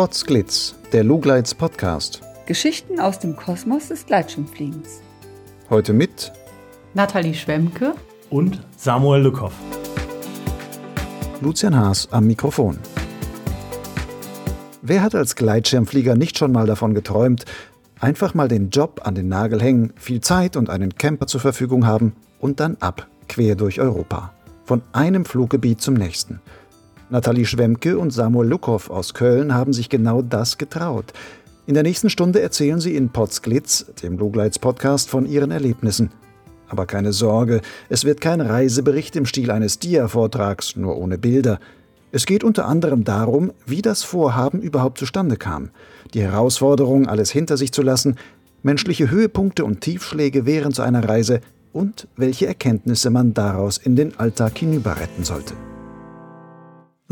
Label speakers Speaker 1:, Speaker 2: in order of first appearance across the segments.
Speaker 1: Potsglitz, der Lugleits Podcast.
Speaker 2: Geschichten aus dem Kosmos des Gleitschirmfliegens.
Speaker 1: Heute mit
Speaker 3: Nathalie Schwemke
Speaker 4: und Samuel Lückhoff.
Speaker 1: Lucian Haas am Mikrofon. Wer hat als Gleitschirmflieger nicht schon mal davon geträumt, einfach mal den Job an den Nagel hängen, viel Zeit und einen Camper zur Verfügung haben und dann ab, quer durch Europa. Von einem Fluggebiet zum nächsten. Nathalie Schwemke und Samuel Lukow aus Köln haben sich genau das getraut. In der nächsten Stunde erzählen sie in Potsglitz, dem Lugleits Podcast, von ihren Erlebnissen. Aber keine Sorge, es wird kein Reisebericht im Stil eines Dia-Vortrags, nur ohne Bilder. Es geht unter anderem darum, wie das Vorhaben überhaupt zustande kam, die Herausforderung, alles hinter sich zu lassen, menschliche Höhepunkte und Tiefschläge während so einer Reise und welche Erkenntnisse man daraus in den Alltag hinüber retten sollte.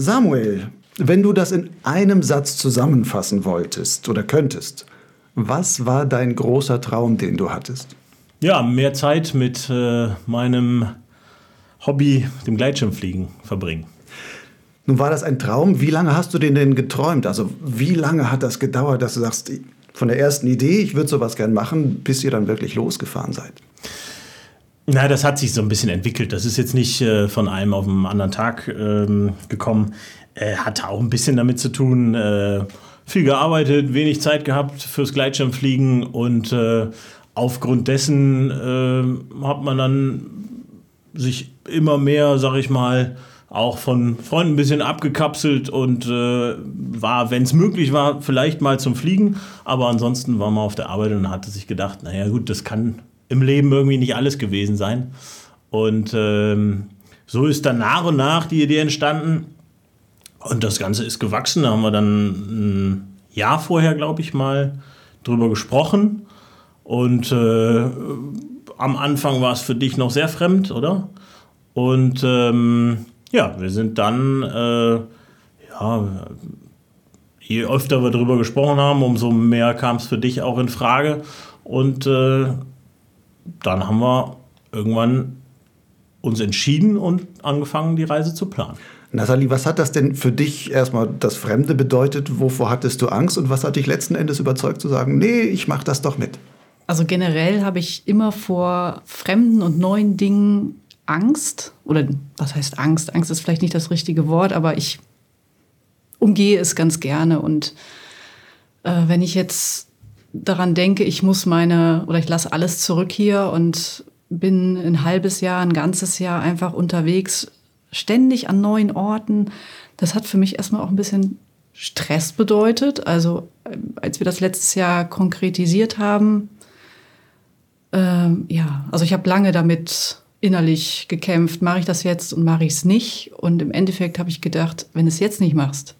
Speaker 1: Samuel, wenn du das in einem Satz zusammenfassen wolltest oder könntest, was war dein großer Traum, den du hattest?
Speaker 4: Ja, mehr Zeit mit äh, meinem Hobby, dem Gleitschirmfliegen, verbringen.
Speaker 1: Nun war das ein Traum. Wie lange hast du den denn geträumt? Also wie lange hat das gedauert, dass du sagst, von der ersten Idee, ich würde sowas gern machen, bis ihr dann wirklich losgefahren seid?
Speaker 4: Na, das hat sich so ein bisschen entwickelt. Das ist jetzt nicht äh, von einem auf den anderen Tag ähm, gekommen. Äh, hatte auch ein bisschen damit zu tun, äh, viel gearbeitet, wenig Zeit gehabt fürs Gleitschirmfliegen und äh, aufgrund dessen äh, hat man dann sich immer mehr, sag ich mal, auch von Freunden ein bisschen abgekapselt und äh, war, wenn es möglich war, vielleicht mal zum Fliegen. Aber ansonsten war man auf der Arbeit und hatte sich gedacht, naja gut, das kann im Leben irgendwie nicht alles gewesen sein. Und ähm, so ist dann nach und nach die Idee entstanden. Und das Ganze ist gewachsen. Da haben wir dann ein Jahr vorher, glaube ich, mal drüber gesprochen. Und äh, am Anfang war es für dich noch sehr fremd, oder? Und ähm, ja, wir sind dann, äh, ja, je öfter wir darüber gesprochen haben, umso mehr kam es für dich auch in Frage. Und äh, dann haben wir irgendwann uns entschieden und angefangen, die Reise zu planen.
Speaker 1: Nathalie, was hat das denn für dich erstmal das Fremde bedeutet? Wovor hattest du Angst und was hat dich letzten Endes überzeugt zu sagen, nee, ich mache das doch mit?
Speaker 3: Also generell habe ich immer vor fremden und neuen Dingen Angst. Oder was heißt Angst? Angst ist vielleicht nicht das richtige Wort, aber ich umgehe es ganz gerne. Und äh, wenn ich jetzt daran denke, ich muss meine oder ich lasse alles zurück hier und bin ein halbes Jahr, ein ganzes Jahr einfach unterwegs, ständig an neuen Orten. Das hat für mich erstmal auch ein bisschen Stress bedeutet. Also äh, als wir das letztes Jahr konkretisiert haben, ähm, ja, also ich habe lange damit innerlich gekämpft, mache ich das jetzt und mache ich es nicht. Und im Endeffekt habe ich gedacht, wenn du es jetzt nicht machst,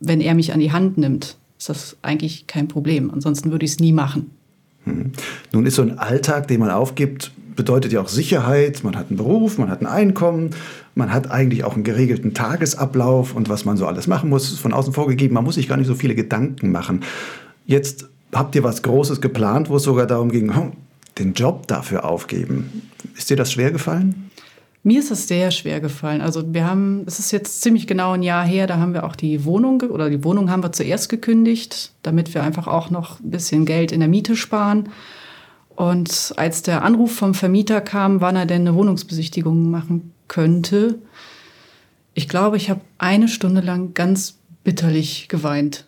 Speaker 3: wenn er mich an die Hand nimmt, ist das eigentlich kein Problem. Ansonsten würde ich es nie machen.
Speaker 1: Hm. Nun ist so ein Alltag, den man aufgibt, bedeutet ja auch Sicherheit. Man hat einen Beruf, man hat ein Einkommen, man hat eigentlich auch einen geregelten Tagesablauf und was man so alles machen muss, ist von außen vorgegeben. Man muss sich gar nicht so viele Gedanken machen. Jetzt habt ihr was Großes geplant, wo es sogar darum ging, hm, den Job dafür aufgeben. Ist dir das schwer gefallen?
Speaker 3: Mir ist das sehr schwer gefallen. Also wir haben, es ist jetzt ziemlich genau ein Jahr her, da haben wir auch die Wohnung oder die Wohnung haben wir zuerst gekündigt, damit wir einfach auch noch ein bisschen Geld in der Miete sparen. Und als der Anruf vom Vermieter kam, wann er denn eine Wohnungsbesichtigung machen könnte, ich glaube, ich habe eine Stunde lang ganz bitterlich geweint.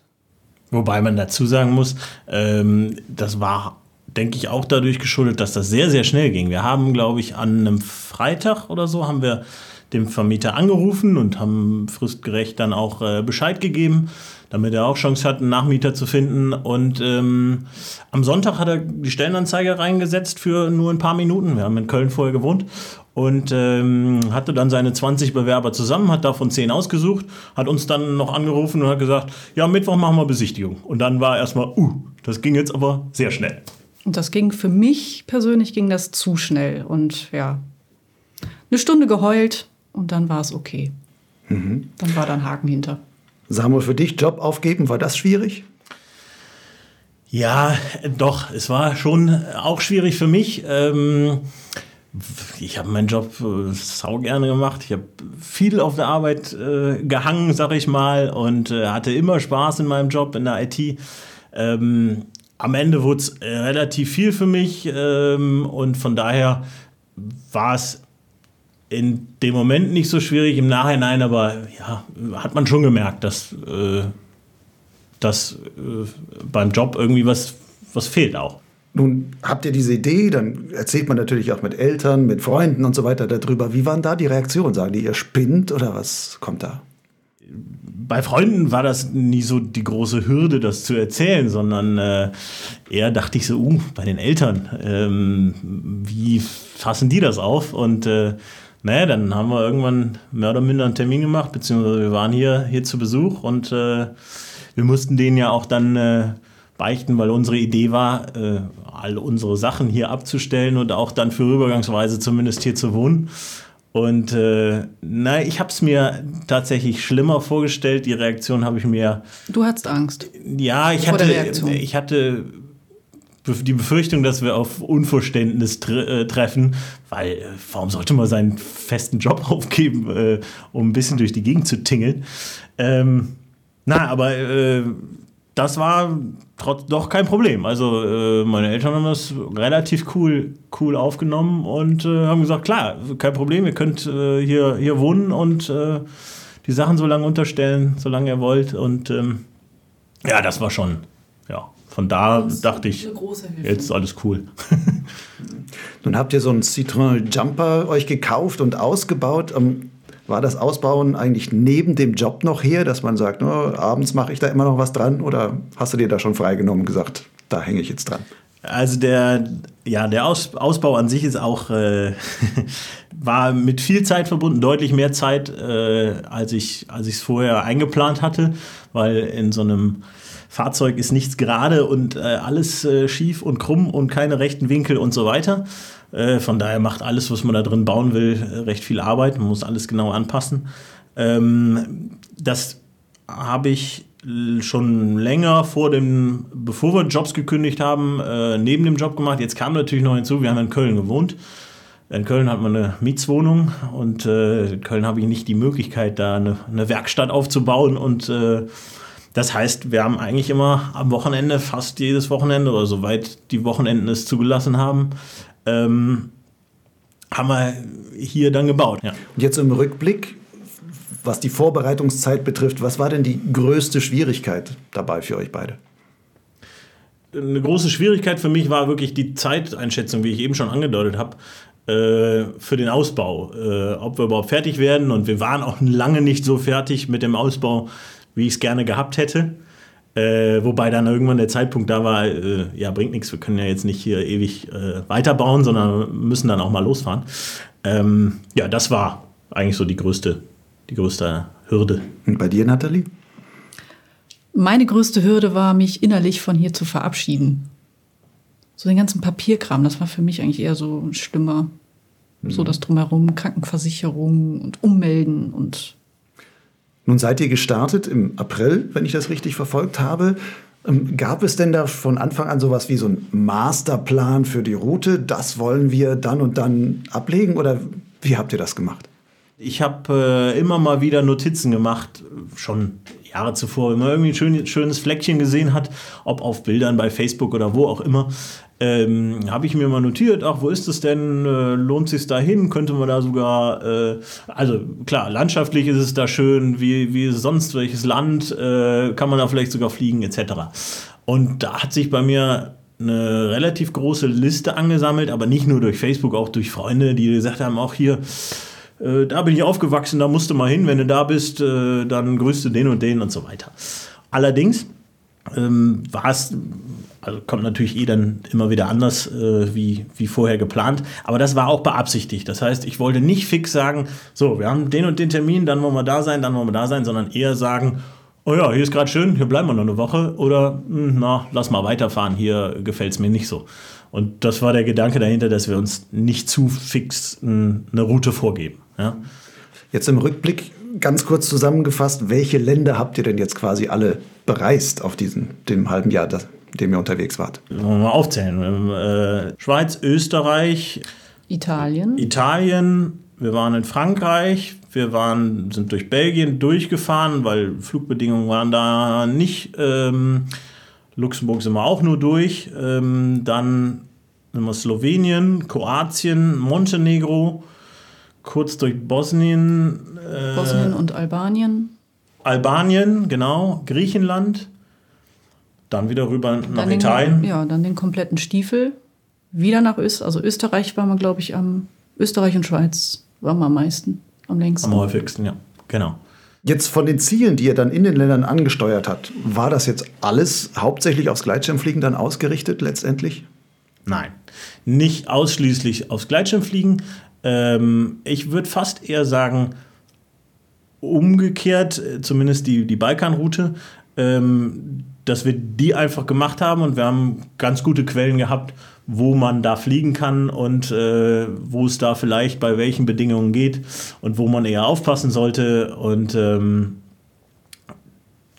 Speaker 4: Wobei man dazu sagen muss, ähm, das war denke ich, auch dadurch geschuldet, dass das sehr, sehr schnell ging. Wir haben, glaube ich, an einem Freitag oder so haben wir dem Vermieter angerufen und haben fristgerecht dann auch äh, Bescheid gegeben, damit er auch Chance hat, einen Nachmieter zu finden. Und ähm, am Sonntag hat er die Stellenanzeige reingesetzt für nur ein paar Minuten. Wir haben in Köln vorher gewohnt und ähm, hatte dann seine 20 Bewerber zusammen, hat davon 10 ausgesucht, hat uns dann noch angerufen und hat gesagt, ja, Mittwoch machen wir Besichtigung. Und dann war erstmal, uh, das ging jetzt aber sehr schnell.
Speaker 3: Und das ging für mich persönlich ging das zu schnell. Und ja, eine Stunde geheult und dann war es okay. Mhm. Dann war da ein Haken hinter.
Speaker 1: Samuel, für dich Job aufgeben, war das schwierig?
Speaker 4: Ja, doch, es war schon auch schwierig für mich, ähm, ich habe meinen Job äh, sau gerne gemacht. Ich habe viel auf der Arbeit äh, gehangen, sag ich mal, und äh, hatte immer Spaß in meinem Job in der IT. Ähm, am Ende wurde es äh, relativ viel für mich ähm, und von daher war es in dem Moment nicht so schwierig, im Nachhinein aber ja, hat man schon gemerkt, dass, äh, dass äh, beim Job irgendwie was, was fehlt auch.
Speaker 1: Nun habt ihr diese Idee, dann erzählt man natürlich auch mit Eltern, mit Freunden und so weiter darüber. Wie waren da die Reaktionen? Sagen die, ihr spinnt oder was kommt da?
Speaker 4: Bei Freunden war das nie so die große Hürde, das zu erzählen, sondern äh, eher dachte ich so, uh, bei den Eltern, ähm, wie fassen die das auf? Und äh, naja, dann haben wir irgendwann mehr oder minder einen Termin gemacht, beziehungsweise wir waren hier, hier zu Besuch und äh, wir mussten denen ja auch dann äh, beichten, weil unsere Idee war, äh, all unsere Sachen hier abzustellen und auch dann für Übergangsweise zumindest hier zu wohnen. Und äh, na, ich habe es mir tatsächlich schlimmer vorgestellt. Die Reaktion habe ich mir.
Speaker 3: Du hattest Angst.
Speaker 4: Ja, ich hatte, ich hatte die Befürchtung, dass wir auf Unverständnis tre äh, treffen, weil äh, warum sollte man seinen festen Job aufgeben, äh, um ein bisschen durch die Gegend zu tingeln? Ähm, na, aber äh, das war trotz, doch kein Problem. Also äh, meine Eltern haben das relativ cool, cool aufgenommen und äh, haben gesagt, klar, kein Problem, ihr könnt äh, hier, hier wohnen und äh, die Sachen so lange unterstellen, solange ihr wollt. Und ähm, ja, das war schon, ja, von da dachte ich, jetzt ist alles cool.
Speaker 1: Nun habt ihr so einen Citroën Jumper euch gekauft und ausgebaut. Ähm, war das Ausbauen eigentlich neben dem Job noch her, dass man sagt, no, abends mache ich da immer noch was dran? Oder hast du dir da schon freigenommen und gesagt, da hänge ich jetzt dran?
Speaker 4: Also der, ja, der Aus, Ausbau an sich ist auch, äh, war mit viel Zeit verbunden, deutlich mehr Zeit, äh, als ich es vorher eingeplant hatte, weil in so einem Fahrzeug ist nichts gerade und äh, alles äh, schief und krumm und keine rechten Winkel und so weiter. Äh, von daher macht alles, was man da drin bauen will, äh, recht viel Arbeit. Man muss alles genau anpassen. Ähm, das habe ich schon länger vor dem, bevor wir Jobs gekündigt haben, äh, neben dem Job gemacht. Jetzt kam natürlich noch hinzu, wir haben in Köln gewohnt. In Köln hat man eine Mietswohnung und äh, in Köln habe ich nicht die Möglichkeit, da eine, eine Werkstatt aufzubauen. Und das heißt, wir haben eigentlich immer am Wochenende, fast jedes Wochenende oder soweit die Wochenenden es zugelassen haben, ähm, haben wir hier dann gebaut. Ja.
Speaker 1: Und jetzt im Rückblick, was die Vorbereitungszeit betrifft, was war denn die größte Schwierigkeit dabei für euch beide?
Speaker 4: Eine große Schwierigkeit für mich war wirklich die Zeiteinschätzung, wie ich eben schon angedeutet habe, äh, für den Ausbau. Äh, ob wir überhaupt fertig werden. Und wir waren auch lange nicht so fertig mit dem Ausbau, wie ich es gerne gehabt hätte. Äh, wobei dann irgendwann der Zeitpunkt da war, äh, ja, bringt nichts, wir können ja jetzt nicht hier ewig äh, weiterbauen, sondern müssen dann auch mal losfahren. Ähm, ja, das war eigentlich so die größte, die größte Hürde.
Speaker 1: Und bei dir, Nathalie?
Speaker 3: Meine größte Hürde war, mich innerlich von hier zu verabschieden. So den ganzen Papierkram, das war für mich eigentlich eher so schlimmer. Mhm. So das Drumherum, Krankenversicherung und Ummelden und
Speaker 1: nun seid ihr gestartet im April, wenn ich das richtig verfolgt habe. Ähm, gab es denn da von Anfang an sowas wie so ein Masterplan für die Route? Das wollen wir dann und dann ablegen oder wie habt ihr das gemacht?
Speaker 4: Ich habe äh, immer mal wieder Notizen gemacht, schon Jahre zuvor, wenn man irgendwie ein schön, schönes Fleckchen gesehen hat, ob auf Bildern bei Facebook oder wo auch immer, ähm, habe ich mir mal notiert, ach, wo ist es denn? Äh, lohnt sich da hin? Könnte man da sogar, äh, also klar, landschaftlich ist es da schön, wie, wie sonst welches Land, äh, kann man da vielleicht sogar fliegen, etc. Und da hat sich bei mir eine relativ große Liste angesammelt, aber nicht nur durch Facebook, auch durch Freunde, die gesagt haben, auch hier, äh, da bin ich aufgewachsen, da musst du mal hin, wenn du da bist, äh, dann grüßt du den und den und so weiter. Allerdings ähm, war es also kommt natürlich eh dann immer wieder anders äh, wie, wie vorher geplant. Aber das war auch beabsichtigt. Das heißt, ich wollte nicht fix sagen, so, wir haben den und den Termin, dann wollen wir da sein, dann wollen wir da sein, sondern eher sagen, oh ja, hier ist gerade schön, hier bleiben wir noch eine Woche. Oder, hm, na, lass mal weiterfahren, hier gefällt es mir nicht so. Und das war der Gedanke dahinter, dass wir uns nicht zu fix eine Route vorgeben. Ja?
Speaker 1: Jetzt im Rückblick ganz kurz zusammengefasst, welche Länder habt ihr denn jetzt quasi alle bereist auf diesem dem halben Jahr, das, dem ihr unterwegs wart?
Speaker 4: Wollen wir mal aufzählen. Äh, Schweiz, Österreich,
Speaker 3: Italien.
Speaker 4: Italien, wir waren in Frankreich, wir waren, sind durch Belgien durchgefahren, weil Flugbedingungen waren da nicht. Ähm, Luxemburg sind wir auch nur durch. Ähm, dann sind wir Slowenien, Kroatien, Montenegro, kurz durch Bosnien.
Speaker 3: Äh, Bosnien und Albanien.
Speaker 4: Albanien, genau, Griechenland. Dann wieder rüber nach
Speaker 3: dann
Speaker 4: Italien.
Speaker 3: Den, ja, dann den kompletten Stiefel. Wieder nach Österreich. Also Österreich waren wir, glaube ich, am Österreich und Schweiz waren wir am meisten, am längsten.
Speaker 4: Am häufigsten, ja, genau.
Speaker 1: Jetzt von den Zielen, die ihr dann in den Ländern angesteuert habt, war das jetzt alles hauptsächlich aufs Gleitschirmfliegen dann ausgerichtet letztendlich?
Speaker 4: Nein, nicht ausschließlich aufs Gleitschirmfliegen. Ähm, ich würde fast eher sagen, umgekehrt, äh, zumindest die, die Balkanroute, ähm, dass wir die einfach gemacht haben und wir haben ganz gute Quellen gehabt, wo man da fliegen kann und äh, wo es da vielleicht bei welchen Bedingungen geht und wo man eher aufpassen sollte. Und ähm,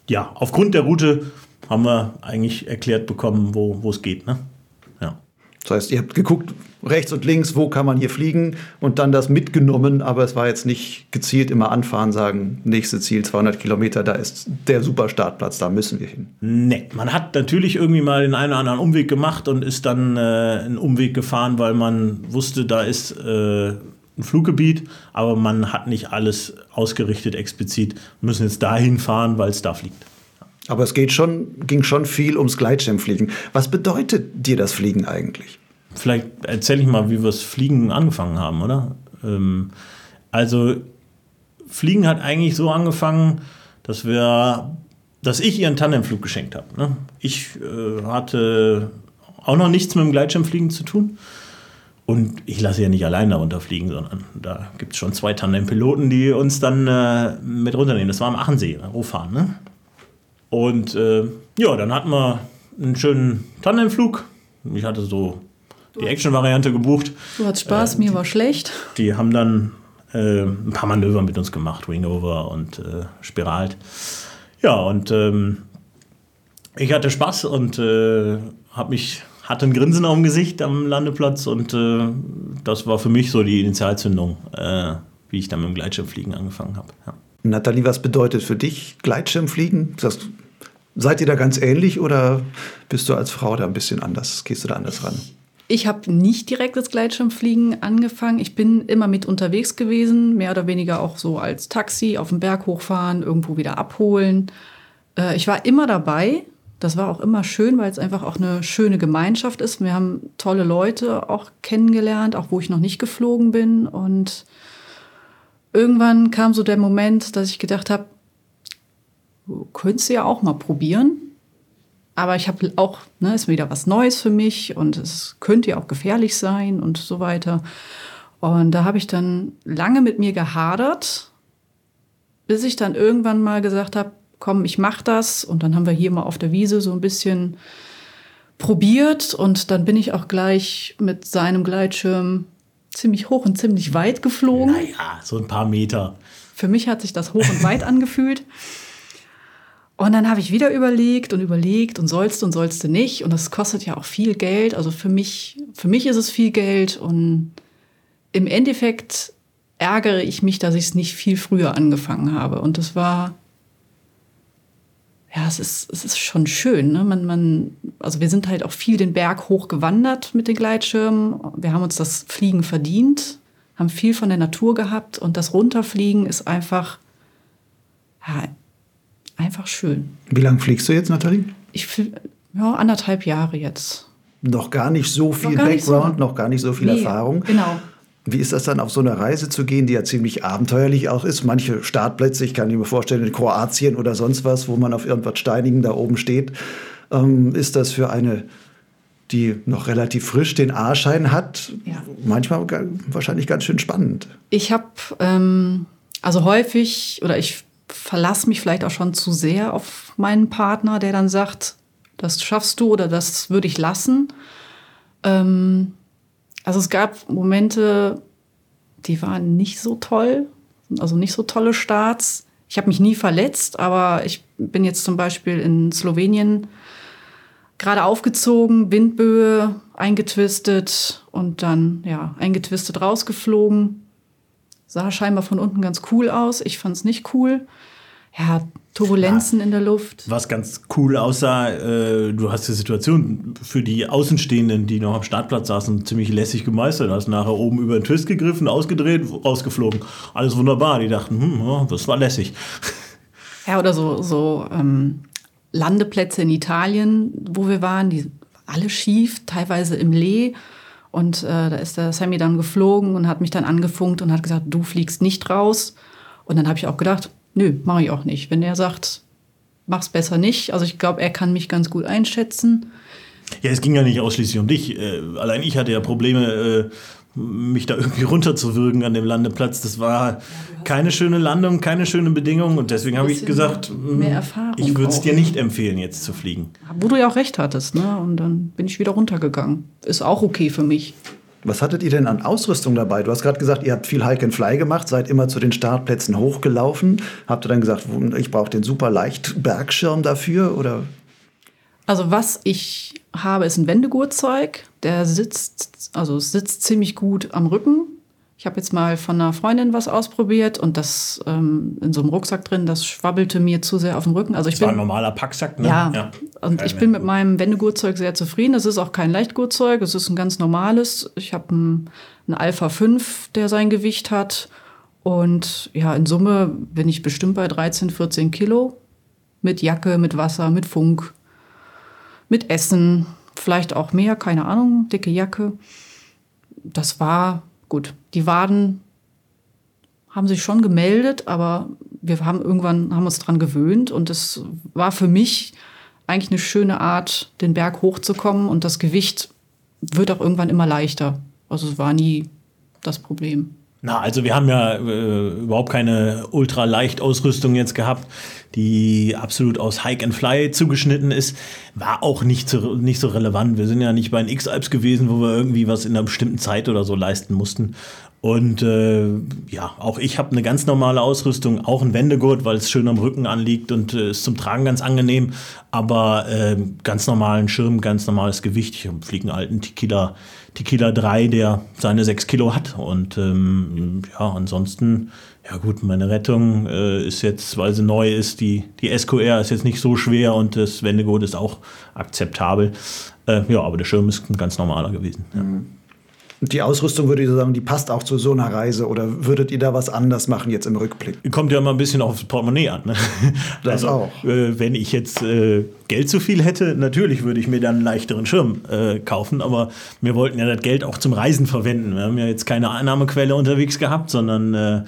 Speaker 4: ja, aufgrund der Route haben wir eigentlich erklärt bekommen, wo es geht. Ne?
Speaker 1: Das heißt, ihr habt geguckt, rechts und links, wo kann man hier fliegen und dann das mitgenommen, aber es war jetzt nicht gezielt immer anfahren, sagen, nächste Ziel 200 Kilometer, da ist der super Startplatz, da müssen wir hin.
Speaker 4: Nee, man hat natürlich irgendwie mal den einen oder anderen Umweg gemacht und ist dann äh, einen Umweg gefahren, weil man wusste, da ist äh, ein Fluggebiet, aber man hat nicht alles ausgerichtet explizit, wir müssen jetzt dahin fahren, weil es da fliegt.
Speaker 1: Aber es geht schon, ging schon viel ums Gleitschirmfliegen. Was bedeutet dir das Fliegen eigentlich?
Speaker 4: Vielleicht erzähle ich mal, wie wir das Fliegen angefangen haben, oder? Ähm, also Fliegen hat eigentlich so angefangen, dass wir, dass ich ihr einen Tandemflug geschenkt habe. Ne? Ich äh, hatte auch noch nichts mit dem Gleitschirmfliegen zu tun. Und ich lasse ja nicht allein darunter fliegen, sondern da gibt es schon zwei Tandempiloten, die uns dann äh, mit runternehmen. Das war am Achensee, Rohfahren. Ne? Und äh, ja, dann hatten wir einen schönen Tandemflug. Ich hatte so die Action-Variante gebucht.
Speaker 3: Du hattest Spaß, äh, mir war schlecht.
Speaker 4: Die haben dann äh, ein paar Manöver mit uns gemacht, Wingover und äh, Spiralt. Ja, und ähm, ich hatte Spaß und äh, hab mich, hatte ein Grinsen auf dem Gesicht am Landeplatz und äh, das war für mich so die Initialzündung, äh, wie ich dann mit dem Gleitschirmfliegen angefangen habe. Ja.
Speaker 1: Nathalie, was bedeutet für dich Gleitschirmfliegen? Das, seid ihr da ganz ähnlich oder bist du als Frau da ein bisschen anders? Gehst du da anders ran?
Speaker 3: Ich habe nicht direkt das Gleitschirmfliegen angefangen. Ich bin immer mit unterwegs gewesen, mehr oder weniger auch so als Taxi auf den Berg hochfahren, irgendwo wieder abholen. Äh, ich war immer dabei. Das war auch immer schön, weil es einfach auch eine schöne Gemeinschaft ist. Wir haben tolle Leute auch kennengelernt, auch wo ich noch nicht geflogen bin. Und irgendwann kam so der Moment, dass ich gedacht habe, könntest du ja auch mal probieren. Aber ich habe auch, ne, ist wieder was Neues für mich und es könnte ja auch gefährlich sein und so weiter. Und da habe ich dann lange mit mir gehadert, bis ich dann irgendwann mal gesagt habe, komm, ich mach das. Und dann haben wir hier mal auf der Wiese so ein bisschen probiert und dann bin ich auch gleich mit seinem Gleitschirm ziemlich hoch und ziemlich weit geflogen.
Speaker 4: Naja, so ein paar Meter.
Speaker 3: Für mich hat sich das hoch und weit angefühlt. Und dann habe ich wieder überlegt und überlegt und sollst und sollst du nicht. Und das kostet ja auch viel Geld. Also für mich, für mich ist es viel Geld. Und im Endeffekt ärgere ich mich, dass ich es nicht viel früher angefangen habe. Und das war ja, es ist, es ist schon schön. Ne? Man, man, also wir sind halt auch viel den Berg hoch gewandert mit den Gleitschirmen. Wir haben uns das Fliegen verdient, haben viel von der Natur gehabt und das Runterfliegen ist einfach, ja, einfach schön.
Speaker 1: Wie lange fliegst du jetzt, Nathalie?
Speaker 3: Ich ja, anderthalb Jahre jetzt.
Speaker 1: Noch gar nicht so viel noch Background, so. noch gar nicht so viel nee, Erfahrung.
Speaker 3: Genau.
Speaker 1: Wie ist das dann, auf so eine Reise zu gehen, die ja ziemlich abenteuerlich auch ist? Manche Startplätze, ich kann mir vorstellen, in Kroatien oder sonst was, wo man auf irgendwas Steinigen da oben steht. Ähm, ist das für eine, die noch relativ frisch den A-Schein hat, ja. manchmal wahrscheinlich ganz schön spannend?
Speaker 3: Ich habe ähm, also häufig, oder ich verlasse mich vielleicht auch schon zu sehr auf meinen Partner, der dann sagt, das schaffst du oder das würde ich lassen. Ähm, also es gab Momente, die waren nicht so toll, also nicht so tolle Starts. Ich habe mich nie verletzt, aber ich bin jetzt zum Beispiel in Slowenien gerade aufgezogen, Windböe eingetwistet und dann ja eingetwistet rausgeflogen. Sah scheinbar von unten ganz cool aus. Ich fand es nicht cool. Ja, Turbulenzen ja, in der Luft.
Speaker 4: Was ganz cool aussah, äh, du hast die Situation für die Außenstehenden, die noch am Startplatz saßen, ziemlich lässig gemeistert. Hast nachher oben über den Twist gegriffen, ausgedreht, rausgeflogen. Alles wunderbar. Die dachten, hm, ja, das war lässig.
Speaker 3: Ja, oder so, so ähm, Landeplätze in Italien, wo wir waren, die alle schief, teilweise im Lee. Und äh, da ist der Sammy dann geflogen und hat mich dann angefunkt und hat gesagt, du fliegst nicht raus. Und dann habe ich auch gedacht, nö, mache ich auch nicht. Wenn er sagt, mach's besser nicht. Also ich glaube, er kann mich ganz gut einschätzen.
Speaker 4: Ja, es ging ja nicht ausschließlich um dich. Äh, allein ich hatte ja Probleme, äh, mich da irgendwie runterzuwürgen an dem Landeplatz. Das war keine schöne Landung, keine schöne Bedingung und deswegen habe ich gesagt, hm, ich würde es dir nicht empfehlen, jetzt zu fliegen.
Speaker 3: Wo du ja auch recht hattest, ne? Und dann bin ich wieder runtergegangen. Ist auch okay für mich.
Speaker 1: Was hattet ihr denn an Ausrüstung dabei? Du hast gerade gesagt, ihr habt viel Hike and Fly gemacht, seid immer zu den Startplätzen hochgelaufen. Habt ihr dann gesagt, ich brauche den super leicht Bergschirm dafür oder?
Speaker 3: Also was ich habe, ist ein Wendegurtzeug. Der sitzt, also sitzt ziemlich gut am Rücken. Ich habe jetzt mal von einer Freundin was ausprobiert und das ähm, in so einem Rucksack drin, das schwabbelte mir zu sehr auf dem Rücken. Also ich
Speaker 4: das
Speaker 3: bin,
Speaker 4: war ein normaler Packsack, ne?
Speaker 3: Ja, ja. und ich bin mit meinem Wendegurtzeug sehr zufrieden. Es ist auch kein Leichtgurtzeug, es ist ein ganz normales. Ich habe einen, einen Alpha 5, der sein Gewicht hat. Und ja, in Summe bin ich bestimmt bei 13, 14 Kilo. Mit Jacke, mit Wasser, mit Funk, mit Essen, vielleicht auch mehr, keine Ahnung, dicke Jacke. Das war gut. Die Waden haben sich schon gemeldet, aber wir haben irgendwann haben uns dran gewöhnt und es war für mich eigentlich eine schöne Art, den Berg hochzukommen und das Gewicht wird auch irgendwann immer leichter. Also es war nie das Problem.
Speaker 4: Na, also wir haben ja äh, überhaupt keine Ultraleicht-Ausrüstung jetzt gehabt, die absolut aus Hike and Fly zugeschnitten ist. War auch nicht so, nicht so relevant. Wir sind ja nicht bei den X-Alps gewesen, wo wir irgendwie was in einer bestimmten Zeit oder so leisten mussten. Und äh, ja, auch ich habe eine ganz normale Ausrüstung, auch ein Wendegurt, weil es schön am Rücken anliegt und äh, ist zum Tragen ganz angenehm. Aber äh, ganz normalen Schirm, ganz normales Gewicht. Ich fliege einen alten Tequila Tequila 3, der seine 6 Kilo hat. Und ähm, ja, ansonsten, ja gut, meine Rettung äh, ist jetzt, weil sie neu ist, die, die SQR ist jetzt nicht so schwer und das Wendegurt ist auch akzeptabel. Äh, ja, aber der Schirm ist ein ganz normaler gewesen. Ja. Mhm.
Speaker 1: Die Ausrüstung, würde ich sagen, die passt auch zu so einer Reise oder würdet ihr da was anders machen jetzt im Rückblick?
Speaker 4: Kommt ja immer ein bisschen aufs Portemonnaie an. Ne?
Speaker 1: Das also, auch.
Speaker 4: Äh, wenn ich jetzt äh, Geld zu viel hätte, natürlich würde ich mir dann einen leichteren Schirm äh, kaufen, aber wir wollten ja das Geld auch zum Reisen verwenden. Wir haben ja jetzt keine Einnahmequelle unterwegs gehabt, sondern äh,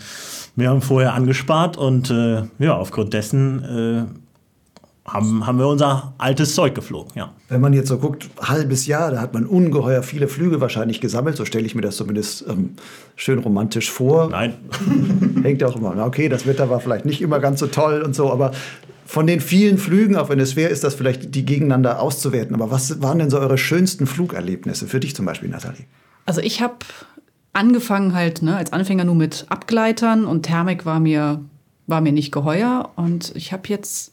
Speaker 4: wir haben vorher angespart und äh, ja, aufgrund dessen äh, haben, haben wir unser altes Zeug geflogen, ja.
Speaker 1: Wenn man jetzt so guckt, halbes Jahr, da hat man ungeheuer viele Flüge wahrscheinlich gesammelt, so stelle ich mir das zumindest ähm, schön romantisch vor.
Speaker 4: Nein.
Speaker 1: Hängt auch immer, okay, das Wetter war vielleicht nicht immer ganz so toll und so, aber von den vielen Flügen, auch wenn es schwer ist, das vielleicht die gegeneinander auszuwerten, aber was waren denn so eure schönsten Flugerlebnisse für dich zum Beispiel, Nathalie?
Speaker 3: Also ich habe angefangen halt ne, als Anfänger nur mit Abgleitern und Thermik war mir, war mir nicht geheuer und ich habe jetzt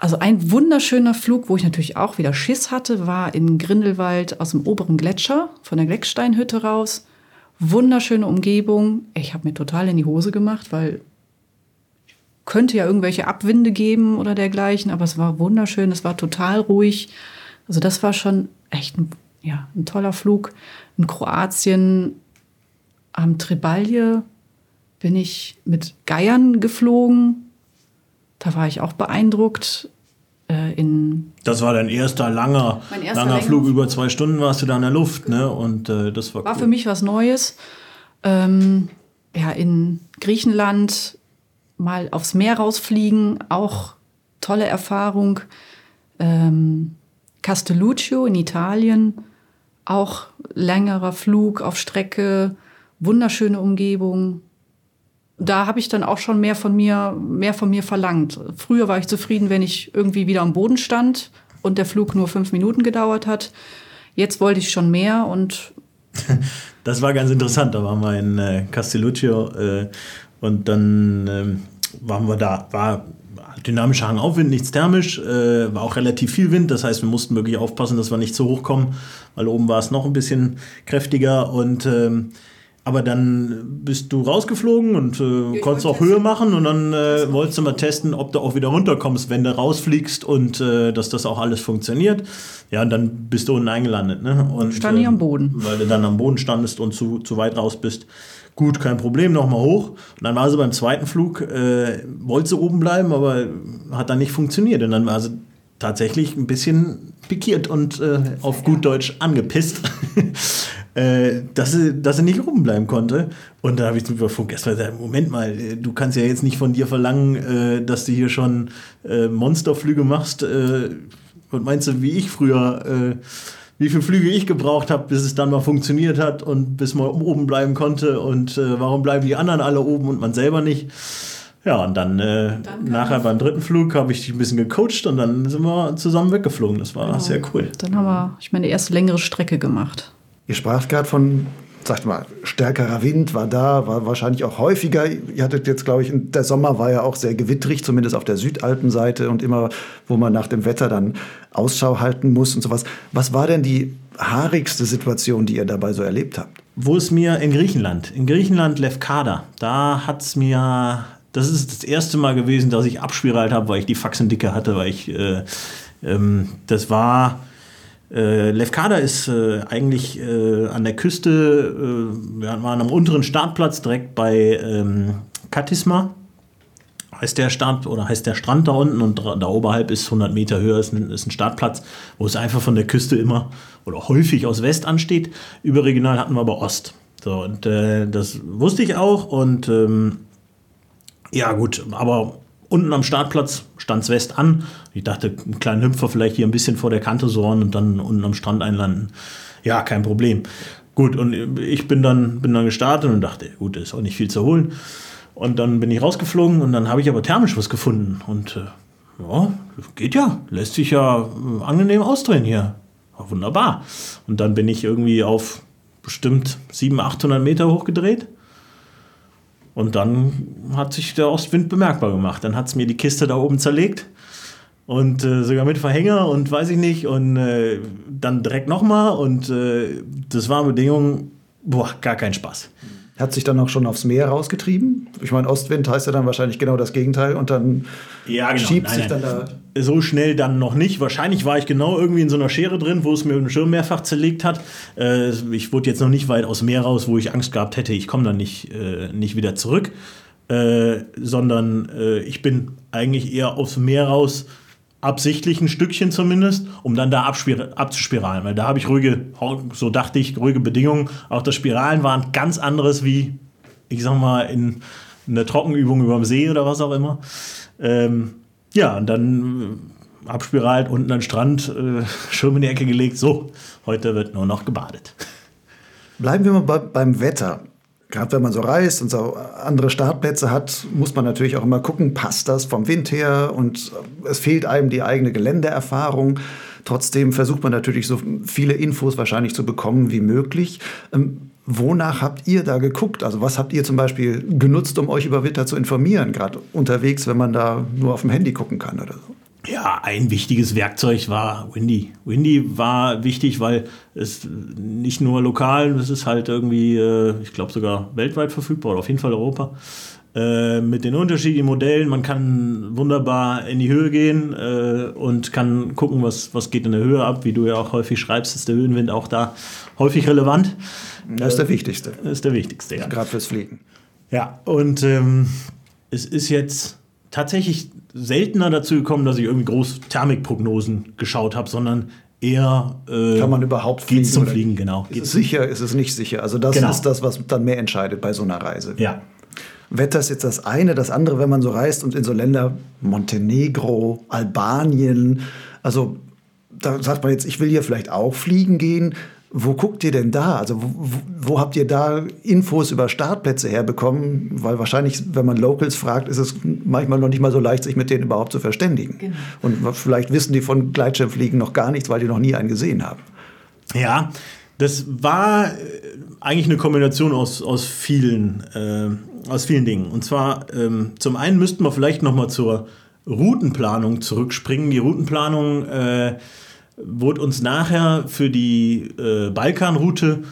Speaker 3: also ein wunderschöner Flug, wo ich natürlich auch wieder Schiss hatte, war in Grindelwald aus dem oberen Gletscher, von der Glecksteinhütte raus. Wunderschöne Umgebung. Ich habe mir total in die Hose gemacht, weil könnte ja irgendwelche Abwinde geben oder dergleichen, aber es war wunderschön, es war total ruhig. Also das war schon echt ein, ja, ein toller Flug. In Kroatien am Trebalje bin ich mit Geiern geflogen da war ich auch beeindruckt. Äh, in
Speaker 4: das war dein erster langer, erster langer Flug. Über zwei Stunden warst du da in der Luft. Ne? Und äh, das war,
Speaker 3: war cool. für mich was Neues. Ähm, ja, in Griechenland mal aufs Meer rausfliegen, auch tolle Erfahrung. Ähm, Castelluccio in Italien, auch längerer Flug auf Strecke, wunderschöne Umgebung da habe ich dann auch schon mehr von mir, mehr von mir verlangt. Früher war ich zufrieden, wenn ich irgendwie wieder am Boden stand und der Flug nur fünf Minuten gedauert hat. Jetzt wollte ich schon mehr und
Speaker 4: das war ganz interessant. Da waren wir in äh, Castelluccio äh, und dann äh, waren wir da. War dynamischer Hangaufwind, nichts thermisch, äh, war auch relativ viel Wind. Das heißt, wir mussten wirklich aufpassen, dass wir nicht zu hoch kommen, weil oben war es noch ein bisschen kräftiger und ähm, aber dann bist du rausgeflogen und äh, konntest auch Höhe machen und dann äh, wolltest du mal testen, ob du auch wieder runterkommst, wenn du rausfliegst und äh, dass das auch alles funktioniert. Ja, und dann bist du unten eingelandet. Ne? Und,
Speaker 3: Stand ich am Boden.
Speaker 4: Weil du dann am Boden standest und zu, zu weit raus bist. Gut, kein Problem, nochmal hoch. Und dann war sie beim zweiten Flug, äh, wollte sie oben bleiben, aber hat dann nicht funktioniert. Und dann war sie tatsächlich ein bisschen pikiert und äh, auf gut Deutsch angepisst. äh, dass, sie, dass sie nicht oben bleiben konnte. Und da habe ich zum Funk erstmal gesagt, Moment mal, äh, du kannst ja jetzt nicht von dir verlangen, äh, dass du hier schon äh, Monsterflüge machst. Äh, und meinst du, wie ich früher, wie viele Flüge ich gebraucht habe, bis es dann mal funktioniert hat und bis man oben bleiben konnte und warum bleiben die anderen alle oben und man selber nicht? Ja, und dann, äh, dann nachher beim dritten Flug habe ich dich ein bisschen gecoacht und dann sind wir zusammen weggeflogen. Das war genau. sehr cool.
Speaker 3: Dann haben wir, ich meine, erste längere Strecke gemacht.
Speaker 1: Ihr sprach gerade von, sagt mal, stärkerer Wind war da, war wahrscheinlich auch häufiger. Ihr hattet jetzt, glaube ich, der Sommer war ja auch sehr gewittrig, zumindest auf der Südalpenseite und immer, wo man nach dem Wetter dann Ausschau halten muss und sowas. Was war denn die haarigste Situation, die ihr dabei so erlebt habt?
Speaker 4: Wo es mir in Griechenland, in Griechenland Lefkada, da hat es mir, das ist das erste Mal gewesen, dass ich abspiralt habe, weil ich die Faxendicke hatte, weil ich, äh, ähm, das war äh, Lefkada ist äh, eigentlich äh, an der Küste, äh, wir waren am unteren Startplatz direkt bei ähm, Katisma. Heißt der Start oder heißt der Strand da unten und da oberhalb ist 100 Meter höher ist ein, ist ein Startplatz, wo es einfach von der Küste immer oder häufig aus West ansteht. Überregional hatten wir aber Ost. So, und äh, das wusste ich auch und ähm, ja, gut, aber unten am Startplatz stand es West an. Ich dachte, einen kleinen Hüpfer vielleicht hier ein bisschen vor der Kante sohren und dann unten am Strand einlanden. Ja, kein Problem. Gut, und ich bin dann, bin dann gestartet und dachte, gut, ist auch nicht viel zu holen. Und dann bin ich rausgeflogen und dann habe ich aber thermisch was gefunden. Und äh, ja, geht ja, lässt sich ja äh, angenehm ausdrehen hier. War wunderbar. Und dann bin ich irgendwie auf bestimmt 700, 800 Meter hochgedreht und dann hat sich der Ostwind bemerkbar gemacht. Dann hat es mir die Kiste da oben zerlegt. Und äh, sogar mit Verhänger und weiß ich nicht. Und äh, dann direkt nochmal. Und äh, das war Bedingungen, boah, gar kein Spaß.
Speaker 1: Hat sich dann auch schon aufs Meer rausgetrieben? Ich meine, Ostwind heißt ja dann wahrscheinlich genau das Gegenteil und dann ja, genau. schiebt nein, sich nein. dann
Speaker 4: da. So schnell dann noch nicht. Wahrscheinlich war ich genau irgendwie in so einer Schere drin, wo es mir den Schirm mehrfach zerlegt hat. Äh, ich wurde jetzt noch nicht weit aus dem Meer raus, wo ich Angst gehabt hätte, ich komme dann nicht, äh, nicht wieder zurück. Äh, sondern äh, ich bin eigentlich eher aufs Meer raus, absichtlich ein Stückchen zumindest, um dann da abzuspiralen. Weil da habe ich ruhige, so dachte ich, ruhige Bedingungen. Auch das Spiralen war ein ganz anderes wie, ich sag mal, in einer Trockenübung über dem See oder was auch immer. Ähm, ja, und dann äh, abspiralt, unten an den Strand, äh, Schirm in die Ecke gelegt. So, heute wird nur noch gebadet.
Speaker 1: Bleiben wir mal bei, beim Wetter gerade wenn man so reist und so andere Startplätze hat, muss man natürlich auch immer gucken, passt das vom Wind her und es fehlt einem die eigene Geländeerfahrung. Trotzdem versucht man natürlich so viele Infos wahrscheinlich zu bekommen wie möglich. Ähm, wonach habt ihr da geguckt? Also was habt ihr zum Beispiel genutzt, um euch über Witter zu informieren, gerade unterwegs, wenn man da nur auf dem Handy gucken kann oder so?
Speaker 4: Ja, ein wichtiges Werkzeug war Windy. Windy war wichtig, weil es nicht nur lokal, es ist halt irgendwie, äh, ich glaube sogar weltweit verfügbar oder auf jeden Fall Europa. Äh, mit den unterschiedlichen Modellen. Man kann wunderbar in die Höhe gehen äh, und kann gucken, was, was geht in der Höhe ab. Wie du ja auch häufig schreibst, ist der Höhenwind auch da häufig relevant.
Speaker 1: Das ist der wichtigste.
Speaker 4: Das ist der wichtigste,
Speaker 1: ja. Gerade fürs Fliegen.
Speaker 4: Ja, und ähm, es ist jetzt tatsächlich seltener dazu gekommen, dass ich irgendwie groß Thermikprognosen geschaut habe, sondern eher
Speaker 1: äh, kann man überhaupt
Speaker 4: fliegen zum Fliegen genau
Speaker 1: ist es sicher ist es nicht sicher. Also das genau. ist das was dann mehr entscheidet bei so einer Reise.
Speaker 4: Ja.
Speaker 1: Wetter ist jetzt das eine das andere wenn man so reist und in so Länder Montenegro Albanien also da sagt man jetzt ich will hier vielleicht auch fliegen gehen wo guckt ihr denn da? Also wo, wo, habt ihr da Infos über Startplätze herbekommen? Weil wahrscheinlich, wenn man Locals fragt, ist es manchmal noch nicht mal so leicht, sich mit denen überhaupt zu verständigen. Genau. Und vielleicht wissen die von Gleitschirmfliegen noch gar nichts, weil die noch nie einen gesehen haben.
Speaker 4: Ja, das war äh, eigentlich eine Kombination aus, aus vielen. Äh, aus vielen Dingen. Und zwar ähm, zum einen müssten wir vielleicht noch mal zur Routenplanung zurückspringen. Die Routenplanung äh, wurde uns nachher für die äh, Balkanroute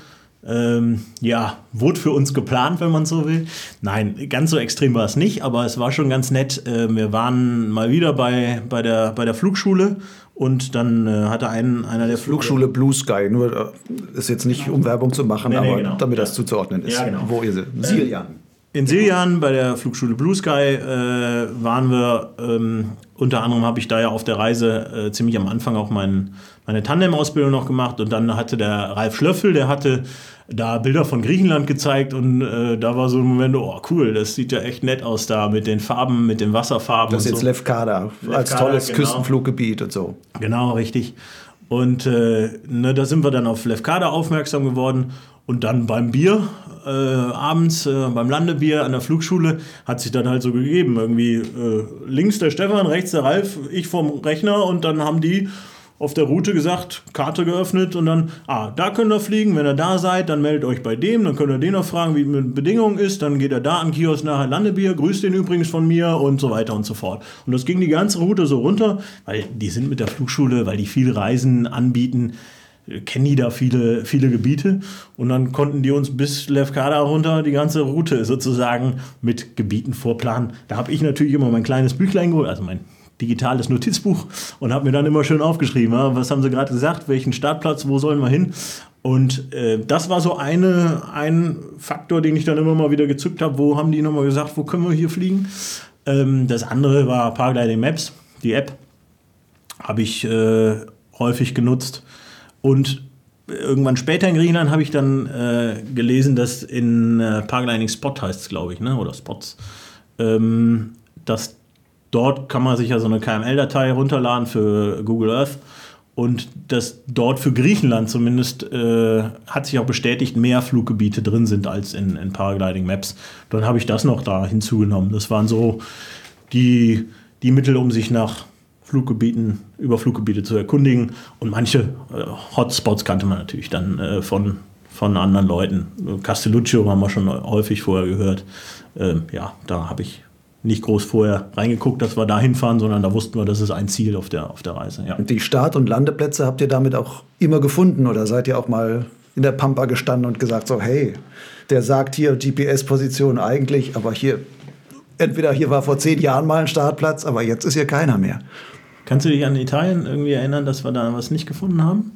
Speaker 4: ähm, ja, wurde für uns geplant, wenn man so will. Nein, ganz so extrem war es nicht, aber es war schon ganz nett. Äh, wir waren mal wieder bei, bei, der, bei der Flugschule und dann äh, hatte ein, einer der
Speaker 1: Flugschule Blue Sky, nur äh, ist jetzt nicht um Werbung zu machen, nee, nee, aber genau. damit das zuzuordnen ist.
Speaker 4: Ja, genau.
Speaker 1: Wo ihr seid. Siljan.
Speaker 4: In Siljan bei der Flugschule Blue Sky äh, waren wir, ähm, unter anderem habe ich da ja auf der Reise äh, ziemlich am Anfang auch mein, meine Tandem-Ausbildung noch gemacht und dann hatte der Ralf Schlöffel, der hatte da Bilder von Griechenland gezeigt und äh, da war so ein Moment, oh cool, das sieht ja echt nett aus da mit den Farben, mit den Wasserfarben.
Speaker 1: Das ist jetzt so. Lefkada als tolles genau. Küstenfluggebiet und so.
Speaker 4: Genau, richtig. Und äh, ne, da sind wir dann auf Lefkada aufmerksam geworden und dann beim Bier, äh, abends äh, beim Landebier an der Flugschule, hat sich dann halt so gegeben. Irgendwie äh, links der Stefan, rechts der Ralf, ich vom Rechner und dann haben die auf der Route gesagt, Karte geöffnet und dann, ah, da könnt ihr fliegen, wenn ihr da seid, dann meldet euch bei dem, dann könnt ihr den noch fragen, wie mit Bedingungen ist, dann geht er da an Kiosk nachher Landebier, grüßt den übrigens von mir und so weiter und so fort. Und das ging die ganze Route so runter, weil die sind mit der Flugschule, weil die viel Reisen anbieten, kennen die da viele, viele Gebiete und dann konnten die uns bis Lefkada runter die ganze Route sozusagen mit Gebieten vorplanen. Da habe ich natürlich immer mein kleines Büchlein geholt, also mein digitales Notizbuch und habe mir dann immer schön aufgeschrieben, was haben sie gerade gesagt, welchen Startplatz, wo sollen wir hin? Und äh, das war so eine, ein Faktor, den ich dann immer mal wieder gezückt habe. Wo haben die nochmal gesagt, wo können wir hier fliegen? Ähm, das andere war Paragliding Maps, die App. Habe ich äh, häufig genutzt. Und irgendwann später in Griechenland habe ich dann äh, gelesen, dass in äh, Paragliding Spot heißt es, glaube ich, ne? oder Spots, ähm, dass dort kann man sich ja so eine KML-Datei runterladen für Google Earth. Und dass dort für Griechenland zumindest äh, hat sich auch bestätigt, mehr Fluggebiete drin sind als in, in Paragliding Maps. Dann habe ich das noch da hinzugenommen. Das waren so die, die Mittel, um sich nach Fluggebieten, über Fluggebiete zu erkundigen. Und manche äh, Hotspots kannte man natürlich dann äh, von, von anderen Leuten. Castelluccio haben wir schon häufig vorher gehört. Ähm, ja, da habe ich nicht groß vorher reingeguckt, dass wir da hinfahren, sondern da wussten wir, das ist ein Ziel auf der, auf der Reise. Ja.
Speaker 1: Und die Start- und Landeplätze habt ihr damit auch immer gefunden oder seid ihr auch mal in der Pampa gestanden und gesagt, so, hey, der sagt hier GPS-Position eigentlich, aber hier, entweder hier war vor zehn Jahren mal ein Startplatz, aber jetzt ist hier keiner mehr.
Speaker 4: Kannst du dich an Italien irgendwie erinnern, dass wir da was nicht gefunden haben?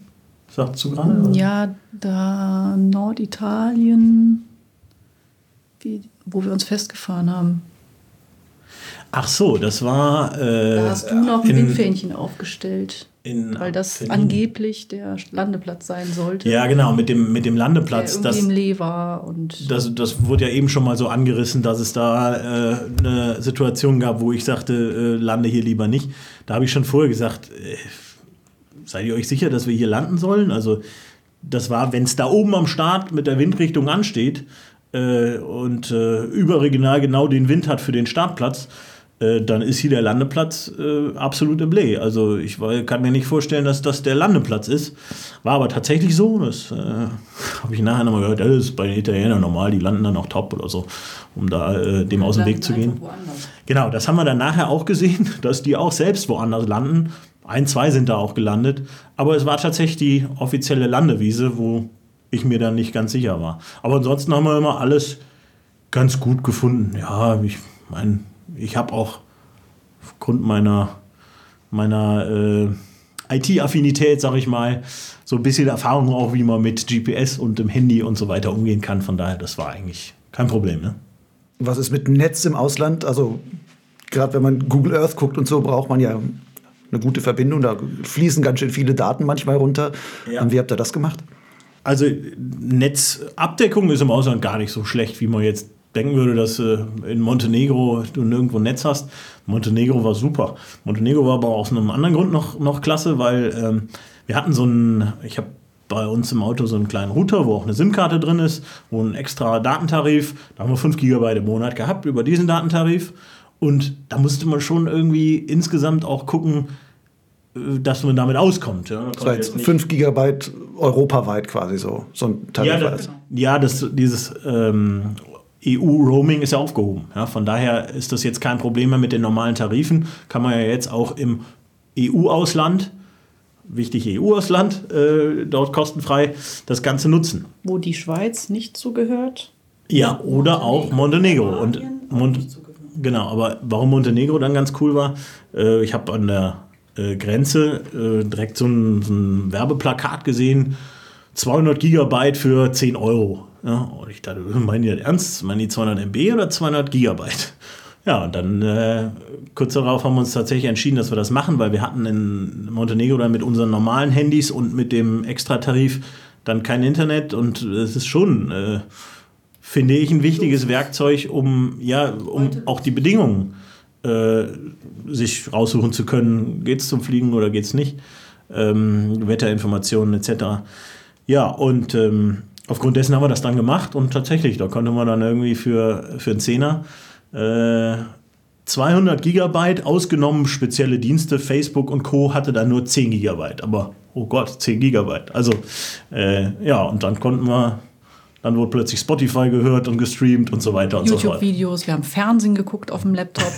Speaker 4: Sagst du gerade?
Speaker 3: Ja, da Norditalien, wie, wo wir uns festgefahren haben.
Speaker 4: Ach so, das war.
Speaker 3: Äh, da hast du noch ein in, Windfähnchen aufgestellt. In, weil das in, angeblich der Landeplatz sein sollte.
Speaker 4: Ja, genau, mit dem, mit dem Landeplatz.
Speaker 3: Der das, im Lee war und.
Speaker 4: Das, das wurde ja eben schon mal so angerissen, dass es da äh, eine Situation gab, wo ich sagte, äh, lande hier lieber nicht. Da habe ich schon vorher gesagt, äh, seid ihr euch sicher, dass wir hier landen sollen? Also, das war, wenn es da oben am Start mit der Windrichtung ansteht äh, und äh, überregional genau den Wind hat für den Startplatz, dann ist hier der Landeplatz äh, absolut im Play. Also ich kann mir nicht vorstellen, dass das der Landeplatz ist. War aber tatsächlich so. Das äh, habe ich nachher nochmal gehört. Das ist bei den Italienern normal, die landen dann auch top oder so, um da äh, dem aus dem Weg zu gehen. Genau, das haben wir dann nachher auch gesehen, dass die auch selbst woanders landen. Ein, zwei sind da auch gelandet. Aber es war tatsächlich die offizielle Landewiese, wo ich mir dann nicht ganz sicher war. Aber ansonsten haben wir immer alles ganz gut gefunden. Ja, ich meine, ich habe auch aufgrund meiner, meiner äh, IT-Affinität, sag ich mal, so ein bisschen Erfahrung auch, wie man mit GPS und dem Handy und so weiter umgehen kann. Von daher, das war eigentlich kein Problem. Ne?
Speaker 1: Was ist mit Netz im Ausland? Also gerade wenn man Google Earth guckt und so, braucht man ja eine gute Verbindung. Da fließen ganz schön viele Daten manchmal runter. Ja. Wie habt ihr das gemacht?
Speaker 4: Also Netzabdeckung ist im Ausland gar nicht so schlecht, wie man jetzt denken würde, dass äh, in Montenegro du nirgendwo ein Netz hast. Montenegro war super. Montenegro war aber aus einem anderen Grund noch, noch klasse, weil ähm, wir hatten so einen, ich habe bei uns im Auto so einen kleinen Router, wo auch eine SIM-Karte drin ist, wo ein extra Datentarif, da haben wir 5 GB im Monat gehabt über diesen Datentarif. Und da musste man schon irgendwie insgesamt auch gucken, äh, dass man damit auskommt. Ja,
Speaker 1: das war jetzt 5 Gigabyte europaweit quasi so, so ein
Speaker 4: Tarif. Ja, das, ja, das dieses ähm, EU-Roaming ist ja aufgehoben. Ja, von daher ist das jetzt kein Problem mehr mit den normalen Tarifen. Kann man ja jetzt auch im EU-Ausland, wichtig EU-Ausland, äh, dort kostenfrei das Ganze nutzen.
Speaker 3: Wo die Schweiz nicht zugehört.
Speaker 4: Ja, oder auch Montenegro. Und Mon genau, aber warum Montenegro dann ganz cool war, äh, ich habe an der äh, Grenze äh, direkt so ein, so ein Werbeplakat gesehen, 200 Gigabyte für 10 Euro. Ja, und ich dachte, meinen die ernst? Meinen die 200 MB oder 200 Gigabyte? Ja, und dann äh, kurz darauf haben wir uns tatsächlich entschieden, dass wir das machen, weil wir hatten in Montenegro dann mit unseren normalen Handys und mit dem Extratarif dann kein Internet und es ist schon, äh, finde ich, ein wichtiges Werkzeug, um ja, um auch die Bedingungen äh, sich raussuchen zu können, geht es zum Fliegen oder geht es nicht, ähm, Wetterinformationen etc. Ja, und ähm, aufgrund dessen haben wir das dann gemacht und tatsächlich, da konnte man dann irgendwie für, für einen Zehner äh, 200 Gigabyte, ausgenommen spezielle Dienste, Facebook und Co. hatte dann nur 10 Gigabyte, aber oh Gott, 10 Gigabyte. Also äh, ja, und dann konnten wir, dann wurde plötzlich Spotify gehört und gestreamt und so weiter und so fort.
Speaker 3: YouTube-Videos, wir haben Fernsehen geguckt auf dem Laptop.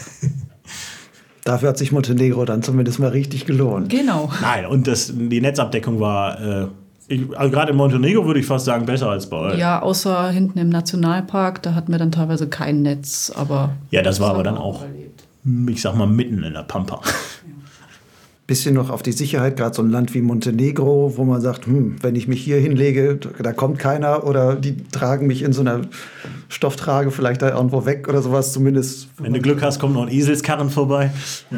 Speaker 1: Dafür hat sich Montenegro dann zumindest mal richtig gelohnt.
Speaker 3: genau.
Speaker 4: Nein, und das, die Netzabdeckung war, äh, ich, also gerade in Montenegro würde ich fast sagen, besser als bei euch.
Speaker 3: Ja, außer hinten im Nationalpark, da hatten wir dann teilweise kein Netz, aber.
Speaker 4: Ja, das war aber dann auch,
Speaker 3: überlebt.
Speaker 4: ich sag mal, mitten in der Pampa.
Speaker 1: Bisschen noch auf die Sicherheit, gerade so ein Land wie Montenegro, wo man sagt, hm, wenn ich mich hier hinlege, da kommt keiner oder die tragen mich in so einer Stofftrage vielleicht da irgendwo weg oder sowas, zumindest
Speaker 4: Wenn du Glück hast, kommt noch ein Eselskarren vorbei.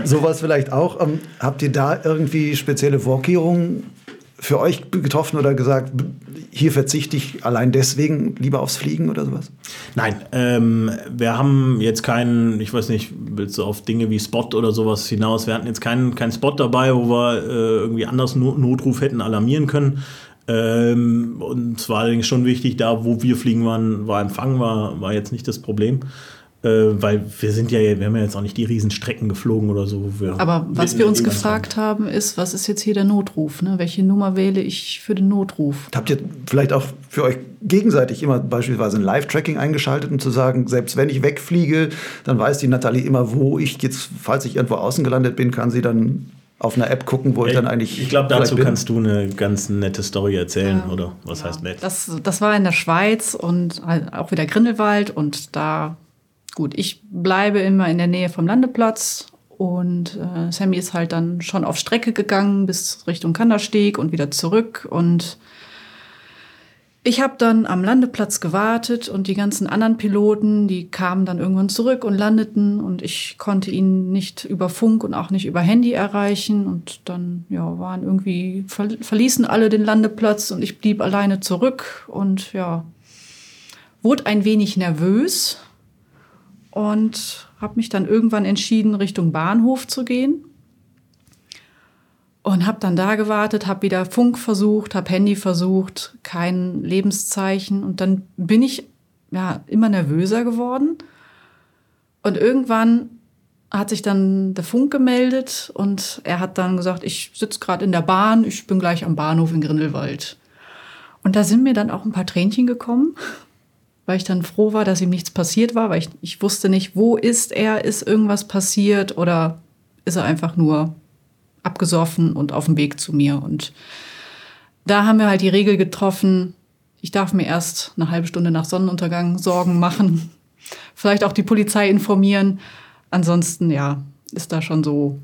Speaker 1: Sowas vielleicht auch. Ähm, habt ihr da irgendwie spezielle Vorkehrungen für euch getroffen oder gesagt, hier verzichte ich allein deswegen lieber aufs Fliegen oder sowas?
Speaker 4: Nein, ähm, wir haben jetzt keinen, ich weiß nicht, willst du auf Dinge wie Spot oder sowas hinaus? Wir hatten jetzt keinen, keinen Spot dabei, wo wir äh, irgendwie anders No- Notruf hätten alarmieren können. Ähm, und es war allerdings schon wichtig, da wo wir fliegen waren, war Empfang, war, war jetzt nicht das Problem. Äh, weil wir sind ja, wir haben ja jetzt auch nicht die Riesenstrecken geflogen oder so.
Speaker 3: Aber was wir uns gefragt haben, ist, was ist jetzt hier der Notruf? Ne? Welche Nummer wähle ich für den Notruf?
Speaker 1: Habt ihr vielleicht auch für euch gegenseitig immer beispielsweise ein Live-Tracking eingeschaltet, um zu sagen, selbst wenn ich wegfliege, dann weiß die Nathalie immer, wo ich jetzt, falls ich irgendwo außen gelandet bin, kann sie dann auf einer App gucken, wo ich dann eigentlich.
Speaker 4: Ich glaube, dazu
Speaker 1: bin.
Speaker 4: kannst du eine ganz nette Story erzählen, oder was heißt nett?
Speaker 3: Das, das war in der Schweiz und halt auch wieder Grindelwald und da, gut, ich bleibe immer in der Nähe vom Landeplatz und äh, Sammy ist halt dann schon auf Strecke gegangen bis Richtung Kandersteg und wieder zurück und ich habe dann am Landeplatz gewartet und die ganzen anderen Piloten, die kamen dann irgendwann zurück und landeten und ich konnte ihn nicht über Funk und auch nicht über Handy erreichen und dann ja waren irgendwie ver verließen alle den Landeplatz und ich blieb alleine zurück und ja wurde ein wenig nervös und habe mich dann irgendwann entschieden Richtung Bahnhof zu gehen und habe dann da gewartet, habe wieder Funk versucht, habe Handy versucht, kein Lebenszeichen. Und dann bin ich ja immer nervöser geworden. Und irgendwann hat sich dann der Funk gemeldet und er hat dann gesagt, ich sitze gerade in der Bahn, ich bin gleich am Bahnhof in Grindelwald. Und da sind mir dann auch ein paar Tränchen gekommen, weil ich dann froh war, dass ihm nichts passiert war, weil ich, ich wusste nicht, wo ist er, ist irgendwas passiert oder ist er einfach nur abgesoffen und auf dem Weg zu mir. Und da haben wir halt die Regel getroffen, ich darf mir erst eine halbe Stunde nach Sonnenuntergang Sorgen machen, vielleicht auch die Polizei informieren. Ansonsten, ja, ist da schon so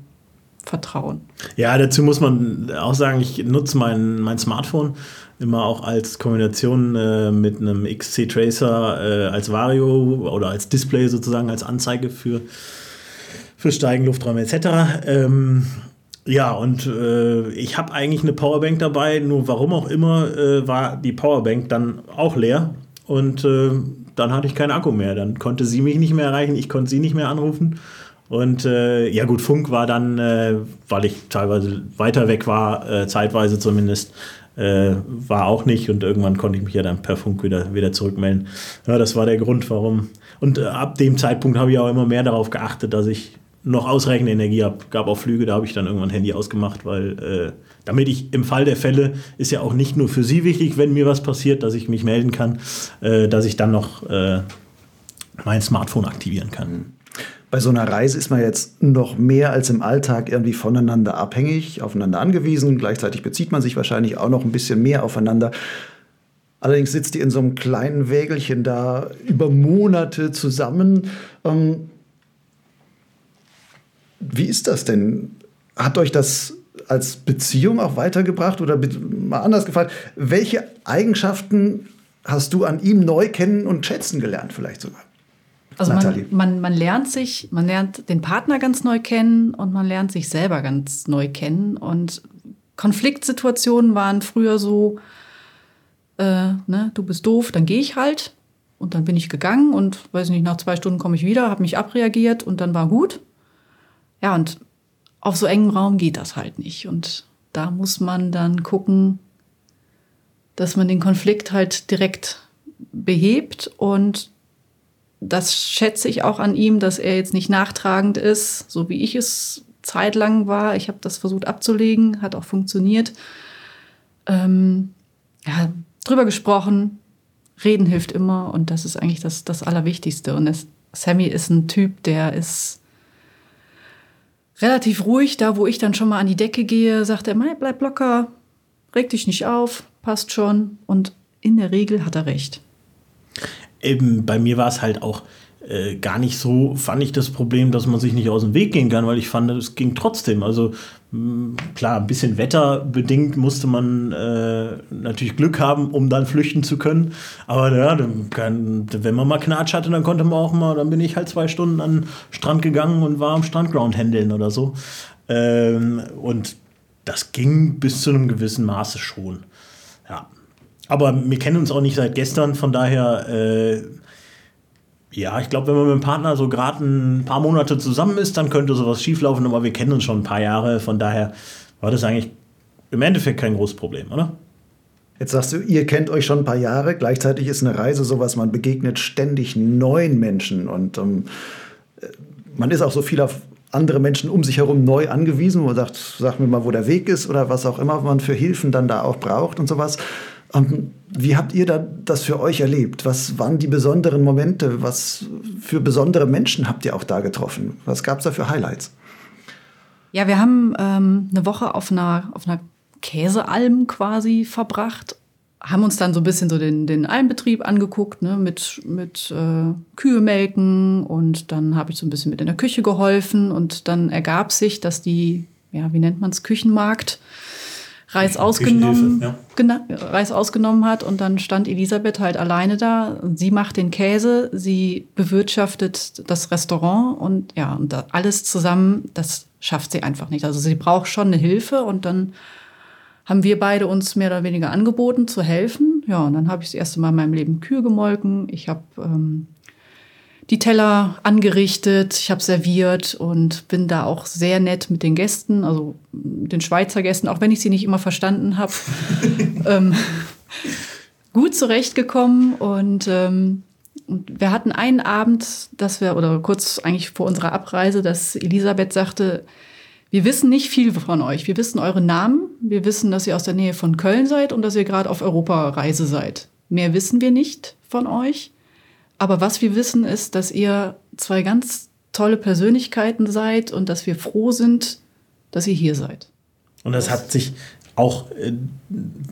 Speaker 3: Vertrauen.
Speaker 4: Ja, dazu muss man auch sagen, ich nutze mein, mein Smartphone immer auch als Kombination äh, mit einem XC Tracer äh, als Vario oder als Display sozusagen, als Anzeige für, für Steigen, Lufträume etc. Ähm, ja, und äh, ich habe eigentlich eine Powerbank dabei, nur warum auch immer äh, war die Powerbank dann auch leer und äh, dann hatte ich keinen Akku mehr. Dann konnte sie mich nicht mehr erreichen, ich konnte sie nicht mehr anrufen. Und äh, ja gut, Funk war dann, äh, weil ich teilweise weiter weg war, äh, zeitweise zumindest, äh, war auch nicht. Und irgendwann konnte ich mich ja dann per Funk wieder, wieder zurückmelden. Ja, das war der Grund, warum. Und äh, ab dem Zeitpunkt habe ich auch immer mehr darauf geachtet, dass ich noch ausreichend Energie habe. Gab auch Flüge, da habe ich dann irgendwann Handy ausgemacht, weil äh, damit ich im Fall der Fälle ist ja auch nicht nur für Sie wichtig, wenn mir was passiert, dass ich mich melden kann, äh, dass ich dann noch äh, mein Smartphone aktivieren kann.
Speaker 1: Bei so einer Reise ist man jetzt noch mehr als im Alltag irgendwie voneinander abhängig, aufeinander angewiesen. Gleichzeitig bezieht man sich wahrscheinlich auch noch ein bisschen mehr aufeinander. Allerdings sitzt ihr in so einem kleinen Wägelchen da über Monate zusammen. Ähm, wie ist das denn? Hat euch das als Beziehung auch weitergebracht oder mal anders gefragt, welche Eigenschaften hast du an ihm neu kennen und schätzen gelernt vielleicht sogar?
Speaker 3: Also man, man, man lernt sich, man lernt den Partner ganz neu kennen und man lernt sich selber ganz neu kennen. Und Konfliktsituationen waren früher so, äh, ne, du bist doof, dann gehe ich halt. Und dann bin ich gegangen und weiß nicht, nach zwei Stunden komme ich wieder, habe mich abreagiert und dann war gut. Ja, und auf so engem Raum geht das halt nicht. Und da muss man dann gucken, dass man den Konflikt halt direkt behebt und das schätze ich auch an ihm, dass er jetzt nicht nachtragend ist, so wie ich es zeitlang war. Ich habe das versucht abzulegen, hat auch funktioniert. Ähm, ja, drüber gesprochen, reden hilft immer und das ist eigentlich das, das Allerwichtigste. Und das, Sammy ist ein Typ, der ist relativ ruhig. Da, wo ich dann schon mal an die Decke gehe, sagt er, bleib locker, reg dich nicht auf, passt schon. Und in der Regel hat er recht
Speaker 4: eben bei mir war es halt auch äh, gar nicht so, fand ich das Problem, dass man sich nicht aus dem Weg gehen kann, weil ich fand, es ging trotzdem. Also mh, hm, klar, ein bisschen wetterbedingt musste man äh, natürlich Glück haben, um dann flüchten zu können. Aber ja, kann, wenn man mal Knatsch hatte, dann konnte man auch mal, dann bin ich halt zwei Stunden an den Strand gegangen und war am Strandground händeln oder so. Ähm, und das ging bis zu einem gewissen Maße schon. Aber wir kennen uns auch nicht seit gestern, von daher, äh, ja, ich glaube, wenn man mit dem Partner so gerade ein paar Monate zusammen ist, dann könnte sowas schieflaufen, aber wir kennen uns schon ein paar Jahre, von daher war das eigentlich im Endeffekt kein großes Problem, oder?
Speaker 1: Jetzt sagst du, ihr kennt euch schon ein paar Jahre, gleichzeitig ist eine Reise sowas, man begegnet ständig neuen Menschen und ähm, man ist auch so viel auf andere Menschen um sich herum neu angewiesen, wo man sagt, sag mir mal, wo der Weg ist oder was auch immer man für Hilfen dann da auch braucht und sowas. Ähm, wie habt ihr da das für euch erlebt? Was waren die besonderen Momente? Was für besondere Menschen habt ihr auch da getroffen? Was gab es da für Highlights?
Speaker 3: Ja, wir haben ähm, eine Woche auf einer, auf einer Käsealm quasi verbracht, haben uns dann so ein bisschen so den, den Almbetrieb angeguckt, ne, mit, mit äh, Kühe melken und dann habe ich so ein bisschen mit in der Küche geholfen und dann ergab sich, dass die, ja, wie nennt man es, Küchenmarkt, Reis ausgenommen, ja. genau, Reis ausgenommen hat und dann stand Elisabeth halt alleine da. Sie macht den Käse, sie bewirtschaftet das Restaurant und ja, und alles zusammen, das schafft sie einfach nicht. Also sie braucht schon eine Hilfe und dann haben wir beide uns mehr oder weniger angeboten zu helfen. Ja, und dann habe ich das erste Mal in meinem Leben Kühe gemolken. Ich habe ähm, die Teller angerichtet, ich habe serviert und bin da auch sehr nett mit den Gästen, also den Schweizer Gästen, auch wenn ich sie nicht immer verstanden habe, ähm, gut zurechtgekommen. Und, ähm, wir hatten einen Abend, dass wir, oder kurz eigentlich vor unserer Abreise, dass Elisabeth sagte, wir wissen nicht viel von euch. Wir wissen eure Namen, wir wissen, dass ihr aus der Nähe von Köln seid und dass ihr gerade auf Europareise seid. Mehr wissen wir nicht von euch. Aber was wir wissen, ist, dass ihr zwei ganz tolle Persönlichkeiten seid und dass wir froh sind, dass ihr hier seid.
Speaker 4: Und das, das hat sich auch äh,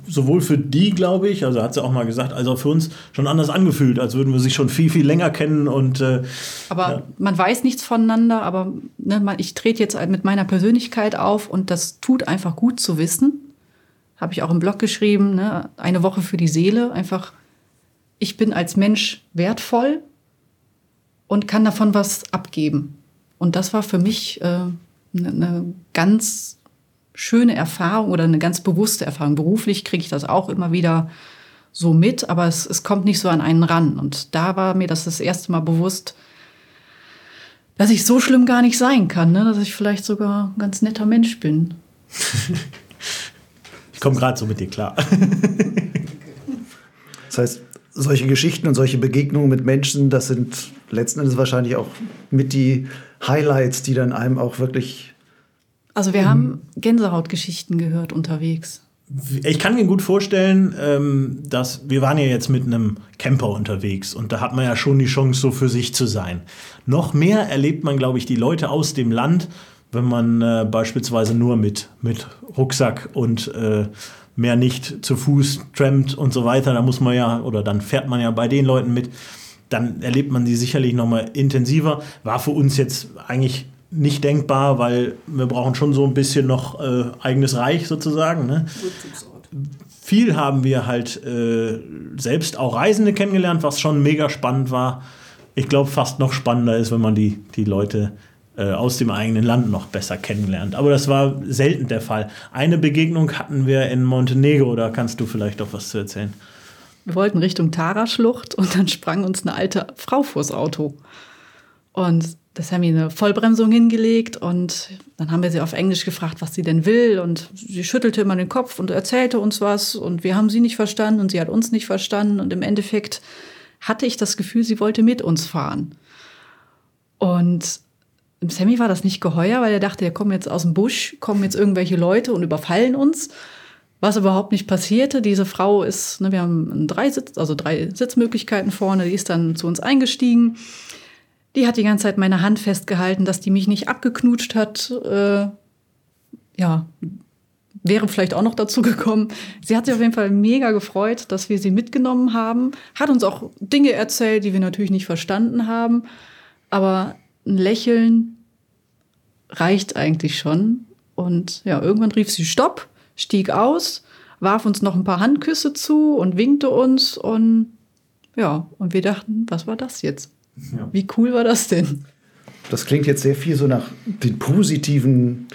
Speaker 4: sowohl für die, glaube ich, also hat sie auch mal gesagt, als auch für uns schon anders angefühlt, als würden wir sich schon viel, viel länger kennen. Und, äh,
Speaker 3: aber ja. man weiß nichts voneinander, aber ne, ich trete jetzt mit meiner Persönlichkeit auf und das tut einfach gut zu wissen. Habe ich auch im Blog geschrieben, ne, eine Woche für die Seele, einfach ich bin als Mensch wertvoll und kann davon was abgeben. Und das war für mich äh, eine, eine ganz schöne Erfahrung oder eine ganz bewusste Erfahrung. Beruflich kriege ich das auch immer wieder so mit, aber es, es kommt nicht so an einen ran. Und da war mir das das erste Mal bewusst, dass ich so schlimm gar nicht sein kann, ne? dass ich vielleicht sogar ein ganz netter Mensch bin.
Speaker 4: ich komme gerade so mit dir klar.
Speaker 1: das heißt, solche Geschichten und solche Begegnungen mit Menschen, das sind letzten Endes wahrscheinlich auch mit die Highlights, die dann einem auch wirklich.
Speaker 3: Also wir haben Gänsehautgeschichten gehört unterwegs.
Speaker 4: ich kann mir gut vorstellen, ähm, dass wir waren ja jetzt mit einem Camper unterwegs und da hat man ja schon die Chance, so für sich zu sein. Noch mehr erlebt man, glaube ich, die Leute aus dem Land, wenn man äh, beispielsweise nur mit, mit Rucksack und äh, mehr nicht zu Fuß trampt und so weiter. Da muss man ja, oder dann fährt man ja bei den Leuten mit. Dann erlebt man die sicherlich noch mal intensiver. War für uns jetzt eigentlich nicht denkbar, weil wir brauchen schon so ein bisschen noch äh, eigenes Reich sozusagen. Ne? Viel haben wir halt äh, selbst auch Reisende kennengelernt, was schon mega spannend war. Ich glaube, fast noch spannender ist, wenn man die, die Leute äh, aus dem eigenen Land noch besser kennenlernt. Aber das war selten der Fall. Eine Begegnung hatten wir in Montenegro, da kannst du vielleicht auch was zu erzählen.
Speaker 3: Wir wollten Richtung Tara-Schlucht und dann sprang uns eine alte Frau vors Auto. Und das haben wir eine Vollbremsung hingelegt und dann haben wir sie auf Englisch gefragt, was sie denn will und sie schüttelte immer den Kopf und erzählte uns was und wir haben sie nicht verstanden und sie hat uns nicht verstanden und im Endeffekt hatte ich das Gefühl, sie wollte mit uns fahren. Und Sammy war das nicht geheuer, weil er dachte, er kommt jetzt aus dem Busch, kommen jetzt irgendwelche Leute und überfallen uns. Was überhaupt nicht passierte. Diese Frau ist, ne, wir haben drei Sitz, also drei Sitzmöglichkeiten vorne, die ist dann zu uns eingestiegen die hat die ganze Zeit meine Hand festgehalten, dass die mich nicht abgeknutscht hat. Äh, ja, wäre vielleicht auch noch dazu gekommen. Sie hat sich auf jeden Fall mega gefreut, dass wir sie mitgenommen haben. Hat uns auch Dinge erzählt, die wir natürlich nicht verstanden haben. Aber ein Lächeln reicht eigentlich schon. Und ja, irgendwann rief sie Stopp, stieg aus, warf uns noch ein paar Handküsse zu und winkte uns. Und ja, und wir dachten, was war das jetzt? Ja. Wie cool war das denn?
Speaker 1: Das klingt jetzt sehr viel so nach den positiven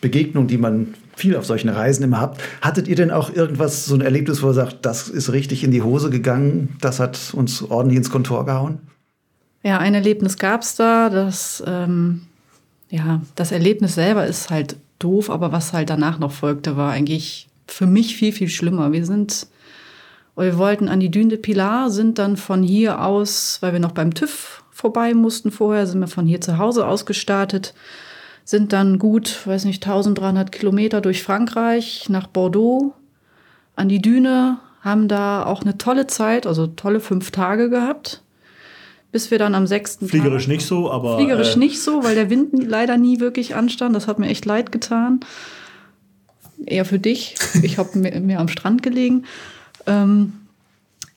Speaker 1: Begegnungen, die man viel auf solchen Reisen immer habt. Hattet ihr denn auch irgendwas, so ein Erlebnis, wo ihr sagt, das ist richtig in die Hose gegangen, das hat uns ordentlich ins Kontor gehauen?
Speaker 3: Ja, ein Erlebnis gab es da. Das, ähm, ja, das Erlebnis selber ist halt doof, aber was halt danach noch folgte, war eigentlich für mich viel, viel schlimmer. Wir sind wir wollten an die Dune de Pilar, sind dann von hier aus, weil wir noch beim TÜV vorbei mussten vorher, sind wir von hier zu Hause ausgestartet, sind dann gut, weiß nicht, 1300 Kilometer durch Frankreich nach Bordeaux an die Düne, haben da auch eine tolle Zeit, also tolle fünf Tage gehabt, bis wir dann am sechsten
Speaker 4: Fliegerisch Tag, nicht so, aber.
Speaker 3: Fliegerisch äh, nicht so, weil der Wind leider nie wirklich anstand. Das hat mir echt leid getan. Eher für dich. Ich habe mehr am Strand gelegen. Ähm,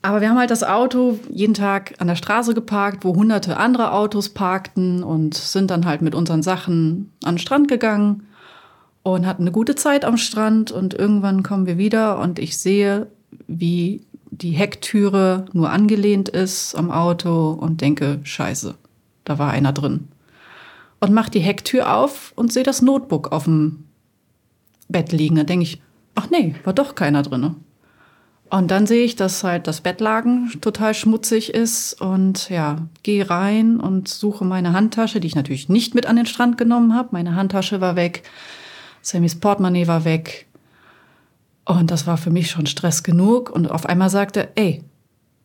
Speaker 3: aber wir haben halt das Auto jeden Tag an der Straße geparkt, wo hunderte andere Autos parkten und sind dann halt mit unseren Sachen an den Strand gegangen und hatten eine gute Zeit am Strand. Und irgendwann kommen wir wieder und ich sehe, wie die Hecktüre nur angelehnt ist am Auto und denke, scheiße, da war einer drin. Und mach die Hecktür auf und sehe das Notebook auf dem Bett liegen. Da denke ich, ach nee, war doch keiner drin. Und dann sehe ich, dass halt das Bettlaken total schmutzig ist und ja, gehe rein und suche meine Handtasche, die ich natürlich nicht mit an den Strand genommen habe. Meine Handtasche war weg, Sammys Portemonnaie war weg. Und das war für mich schon Stress genug. Und auf einmal sagte, ey,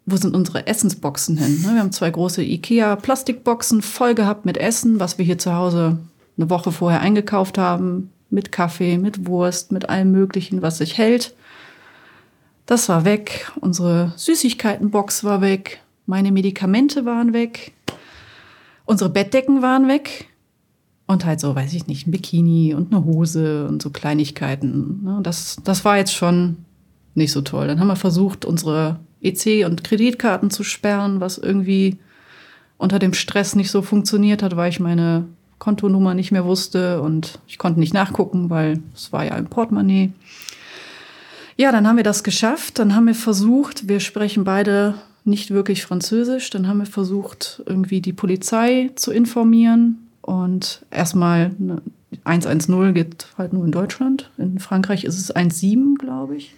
Speaker 3: wo sind unsere Essensboxen hin? Ne, wir haben zwei große Ikea-Plastikboxen voll gehabt mit Essen, was wir hier zu Hause eine Woche vorher eingekauft haben, mit Kaffee, mit Wurst, mit allem Möglichen, was sich hält. Das war weg. Unsere Süßigkeitenbox war weg. Meine Medikamente waren weg. Unsere Bettdecken waren weg. Und halt so, weiß ich nicht, ein Bikini und eine Hose und so Kleinigkeiten. Ne? Das, das war jetzt schon nicht so toll. Dann haben wir versucht, unsere EC- und Kreditkarten zu sperren, was irgendwie unter dem Stress nicht so funktioniert hat, weil ich meine Kontonummer nicht mehr wusste und ich konnte nicht nachgucken, weil es war ja ein Portemonnaie. Ja, dann haben wir das geschafft. Dann haben wir versucht, wir sprechen beide nicht wirklich Französisch. Dann haben wir versucht, irgendwie die Polizei zu informieren. Und erstmal 110 geht halt nur in Deutschland. In Frankreich ist es 17, glaube ich.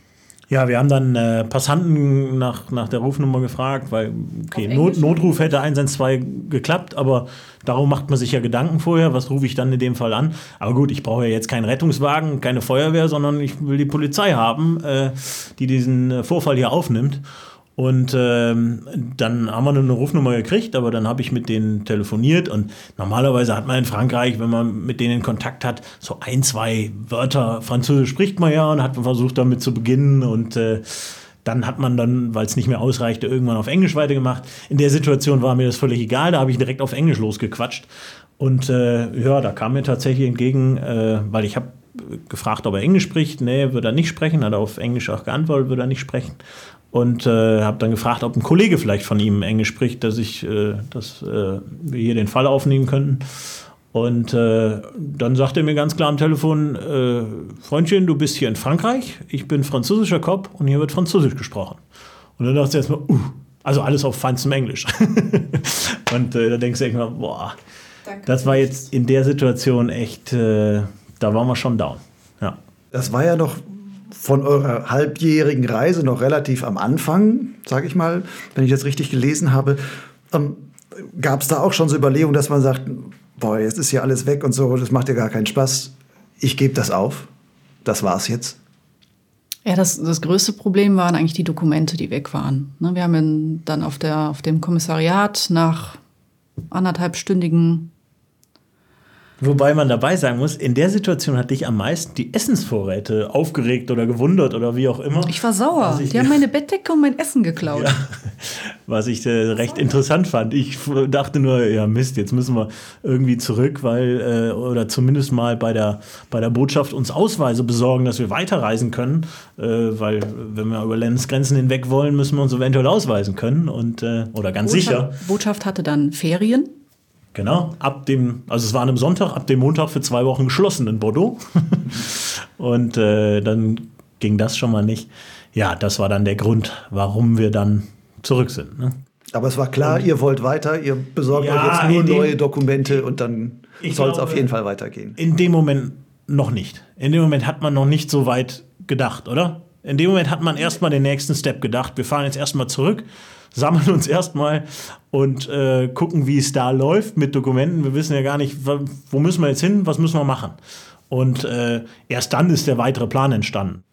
Speaker 4: Ja, wir haben dann äh, Passanten nach, nach der Rufnummer gefragt, weil, okay, Not, Notruf hätte 112 geklappt, aber darum macht man sich ja Gedanken vorher, was rufe ich dann in dem Fall an. Aber gut, ich brauche ja jetzt keinen Rettungswagen, keine Feuerwehr, sondern ich will die Polizei haben, äh, die diesen äh, Vorfall hier aufnimmt. Und ähm, dann haben wir eine Rufnummer gekriegt, aber dann habe ich mit denen telefoniert. Und normalerweise hat man in Frankreich, wenn man mit denen Kontakt hat, so ein, zwei Wörter Französisch spricht man ja und hat versucht damit zu beginnen. Und äh, dann hat man dann, weil es nicht mehr ausreichte, irgendwann auf Englisch weitergemacht. In der Situation war mir das völlig egal, da habe ich direkt auf Englisch losgequatscht. Und äh, ja, da kam mir tatsächlich entgegen, äh, weil ich habe gefragt, ob er Englisch spricht. Nee, würde er nicht sprechen. Hat er auf Englisch auch geantwortet, würde er nicht sprechen und äh, habe dann gefragt, ob ein Kollege vielleicht von ihm Englisch spricht, dass ich, äh, dass äh, wir hier den Fall aufnehmen könnten. Und äh, dann sagte er mir ganz klar am Telefon, äh, Freundchen, du bist hier in Frankreich, ich bin französischer Cop und hier wird Französisch gesprochen. Und dann dachte ich erstmal, uh, also alles auf feinstem Englisch. und äh, da denkst du erstmal, boah, Danke. das war jetzt in der Situation echt, da waren wir schon down. Ja.
Speaker 1: Das war ja noch von eurer halbjährigen Reise noch relativ am Anfang, sage ich mal, wenn ich das richtig gelesen habe. Ähm, Gab es da auch schon so Überlegungen, dass man sagt, boah, jetzt ist hier alles weg und so, das macht ja gar keinen Spaß. Ich gebe das auf. Das war's jetzt.
Speaker 3: Ja, das, das größte Problem waren eigentlich die Dokumente, die weg waren. Ne, wir haben dann auf, der, auf dem Kommissariat nach anderthalbstündigen
Speaker 4: Wobei man dabei sagen muss, in der Situation hat dich am meisten die Essensvorräte aufgeregt oder gewundert oder wie auch immer.
Speaker 3: Ich war sauer. Ich, die haben meine Bettdecke und mein Essen geklaut. Ja,
Speaker 4: was ich äh, recht interessant fand. Ich dachte nur, ja Mist, jetzt müssen wir irgendwie zurück, weil, äh, oder zumindest mal bei der, bei der Botschaft uns Ausweise besorgen, dass wir weiterreisen können. Äh, weil, wenn wir über Landesgrenzen hinweg wollen, müssen wir uns eventuell ausweisen können. Und, äh, oder ganz
Speaker 3: Botschaft,
Speaker 4: sicher.
Speaker 3: Botschaft hatte dann Ferien.
Speaker 4: Genau, ab dem, also es war an einem Sonntag, ab dem Montag für zwei Wochen geschlossen in Bordeaux. und äh, dann ging das schon mal nicht. Ja, das war dann der Grund, warum wir dann zurück sind. Ne?
Speaker 1: Aber es war klar, und, ihr wollt weiter, ihr besorgt ja, euch jetzt nur dem, neue Dokumente und dann soll es auf jeden Fall weitergehen.
Speaker 4: In dem Moment noch nicht. In dem Moment hat man noch nicht so weit gedacht, oder? In dem Moment hat man erstmal den nächsten Step gedacht. Wir fahren jetzt erstmal zurück sammeln uns erstmal und äh, gucken, wie es da läuft mit Dokumenten. Wir wissen ja gar nicht, wo müssen wir jetzt hin, was müssen wir machen. Und äh, erst dann ist der weitere Plan entstanden.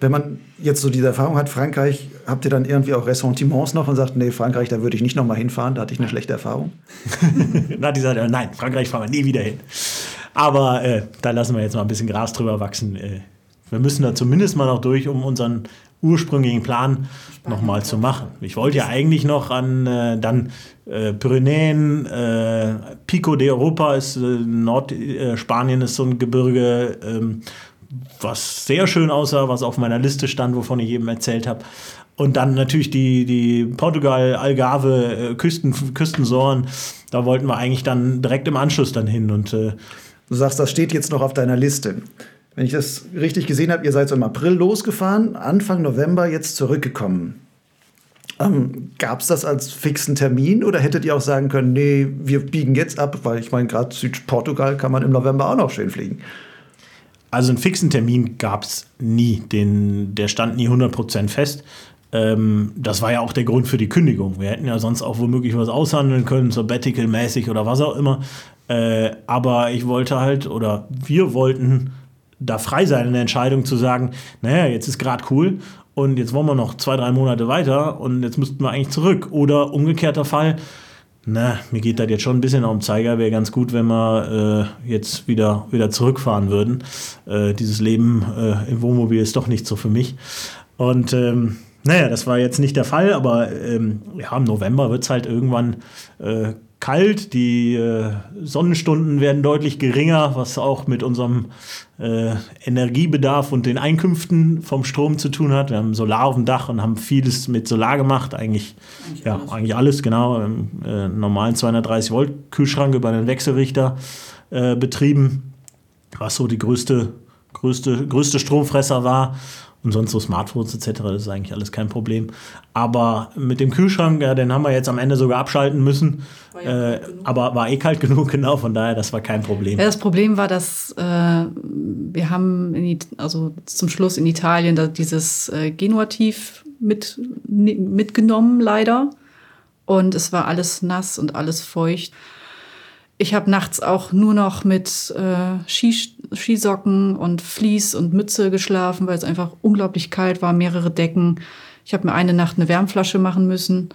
Speaker 1: Wenn man jetzt so diese Erfahrung hat, Frankreich, habt ihr dann irgendwie auch Ressentiments noch und sagt, nee, Frankreich, da würde ich nicht nochmal hinfahren, da hatte ich eine schlechte Erfahrung?
Speaker 4: Na, die sagt, nein, Frankreich fahren wir nie wieder hin. Aber äh, da lassen wir jetzt mal ein bisschen Gras drüber wachsen. Äh, wir müssen da zumindest mal noch durch, um unseren ursprünglichen Plan nochmal zu machen. Ich wollte ja eigentlich noch an äh, dann äh, Pyrenäen, äh, Pico d'Europa ist äh, Nordspanien ist so ein Gebirge, ähm, was sehr schön aussah, was auf meiner Liste stand, wovon ich eben erzählt habe. Und dann natürlich die, die Portugal, Algarve, äh, Küsten, Küstensoren. Da wollten wir eigentlich dann direkt im Anschluss dann hin. Und, äh,
Speaker 1: du sagst, das steht jetzt noch auf deiner Liste. Wenn ich das richtig gesehen habe, ihr seid so im April losgefahren, Anfang November jetzt zurückgekommen. Ähm, Gab es das als fixen Termin oder hättet ihr auch sagen können, nee, wir biegen jetzt ab, weil ich meine, gerade Südportugal kann man im November auch noch schön fliegen?
Speaker 4: Also einen fixen Termin gab es nie. Den, der stand nie 100% fest. Ähm, das war ja auch der Grund für die Kündigung. Wir hätten ja sonst auch womöglich was aushandeln können, sabbatical-mäßig oder was auch immer. Äh, aber ich wollte halt, oder wir wollten da frei sein in der Entscheidung zu sagen, naja, jetzt ist gerade cool und jetzt wollen wir noch zwei, drei Monate weiter und jetzt müssten wir eigentlich zurück. Oder umgekehrter Fall, na, mir geht das jetzt schon ein bisschen auf den Zeiger, wäre ganz gut, wenn wir äh, jetzt wieder, wieder zurückfahren würden. Äh, dieses Leben äh, im Wohnmobil ist doch nicht so für mich. Und ähm, naja, das war jetzt nicht der Fall, aber ähm, ja, im November wird es halt irgendwann äh, kalt, die äh, Sonnenstunden werden deutlich geringer, was auch mit unserem äh, Energiebedarf und den Einkünften vom Strom zu tun hat. Wir haben Solar auf dem Dach und haben vieles mit Solar gemacht, eigentlich, eigentlich ja, alles. eigentlich alles, genau. Im äh, normalen 230 Volt Kühlschrank über einen Wechselrichter äh, betrieben, was so die größte, größte, größte Stromfresser war. Und sonst so Smartphones etc., das ist eigentlich alles kein Problem. Aber mit dem Kühlschrank, ja, den haben wir jetzt am Ende sogar abschalten müssen. War ja äh, aber war eh kalt genug, genau, von daher, das war kein Problem.
Speaker 3: Ja, das Problem war, dass äh, wir haben in, also zum Schluss in Italien da dieses äh, Genuativ mit, mitgenommen, leider. Und es war alles nass und alles feucht. Ich habe nachts auch nur noch mit äh, Skis Skisocken und Vlies und Mütze geschlafen, weil es einfach unglaublich kalt war, mehrere Decken. Ich habe mir eine Nacht eine Wärmflasche machen müssen.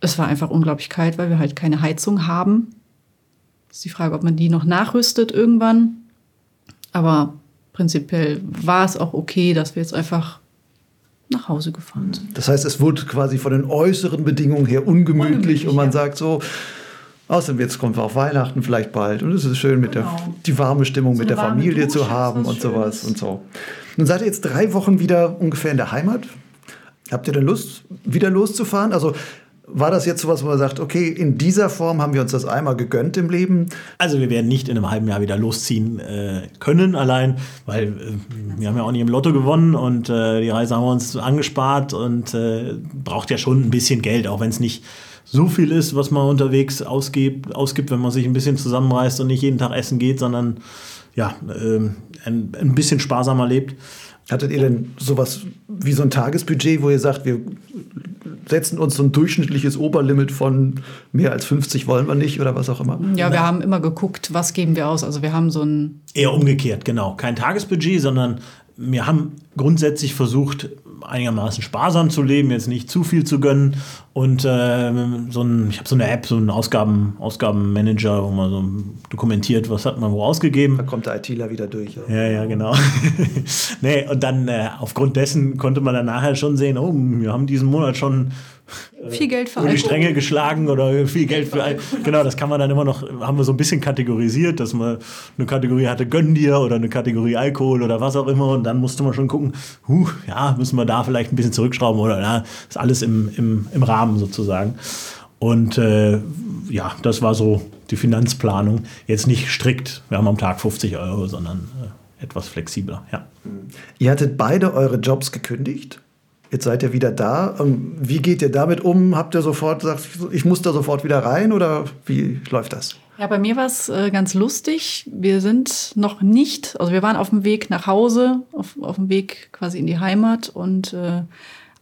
Speaker 3: Es war einfach unglaublich kalt, weil wir halt keine Heizung haben. Ist die Frage, ob man die noch nachrüstet irgendwann. Aber prinzipiell war es auch okay, dass wir jetzt einfach nach Hause gefahren sind.
Speaker 1: Das heißt, es wurde quasi von den äußeren Bedingungen her ungemütlich, ungemütlich und man ja. sagt so, Außerdem jetzt kommt auch Weihnachten vielleicht bald und es ist schön, mit genau. der, die warme Stimmung so mit der Familie Dusche, zu haben und sowas und so. Nun seid ihr jetzt drei Wochen wieder ungefähr in der Heimat. Habt ihr denn Lust, wieder loszufahren? Also war das jetzt sowas, wo man sagt, okay, in dieser Form haben wir uns das einmal gegönnt im Leben?
Speaker 4: Also wir werden nicht in einem halben Jahr wieder losziehen äh, können allein, weil äh, wir haben ja auch nicht im Lotto gewonnen und äh, die Reise haben wir uns angespart und äh, braucht ja schon ein bisschen Geld, auch wenn es nicht so viel ist, was man unterwegs ausgibt, ausgibt, wenn man sich ein bisschen zusammenreißt und nicht jeden Tag essen geht, sondern ja, ähm, ein, ein bisschen sparsamer lebt.
Speaker 1: Hattet ihr denn sowas wie so ein Tagesbudget, wo ihr sagt, wir setzen uns so ein durchschnittliches Oberlimit von mehr als 50 wollen wir nicht oder was auch immer?
Speaker 3: Ja, wir haben immer geguckt, was geben wir aus. Also wir haben so ein...
Speaker 4: Eher umgekehrt, genau. Kein Tagesbudget, sondern wir haben grundsätzlich versucht, einigermaßen sparsam zu leben, jetzt nicht zu viel zu gönnen. Und äh, so ein, ich habe so eine App, so einen Ausgaben, Ausgabenmanager, wo man so dokumentiert, was hat man wo ausgegeben.
Speaker 1: Da kommt der ITler wieder durch.
Speaker 4: Ja, ja, ja genau. nee, und dann äh, aufgrund dessen konnte man dann nachher schon sehen, oh, wir haben diesen Monat schon
Speaker 3: viel Geld für
Speaker 4: Alkohol. die Stränge geschlagen oder viel Geld für Alkohol. Genau, das kann man dann immer noch, haben wir so ein bisschen kategorisiert, dass man eine Kategorie hatte, gönn dir oder eine Kategorie Alkohol oder was auch immer. Und dann musste man schon gucken, huh, ja, müssen wir da vielleicht ein bisschen zurückschrauben oder ja, ist alles im, im, im Rahmen sozusagen. Und äh, ja, das war so die Finanzplanung. Jetzt nicht strikt, wir haben am Tag 50 Euro, sondern äh, etwas flexibler, ja.
Speaker 1: Ihr hattet beide eure Jobs gekündigt? Jetzt seid ihr wieder da. Ähm, wie geht ihr damit um? Habt ihr sofort gesagt, ich muss da sofort wieder rein oder wie läuft das?
Speaker 3: Ja, bei mir war es äh, ganz lustig. Wir sind noch nicht, also wir waren auf dem Weg nach Hause, auf, auf dem Weg quasi in die Heimat und äh,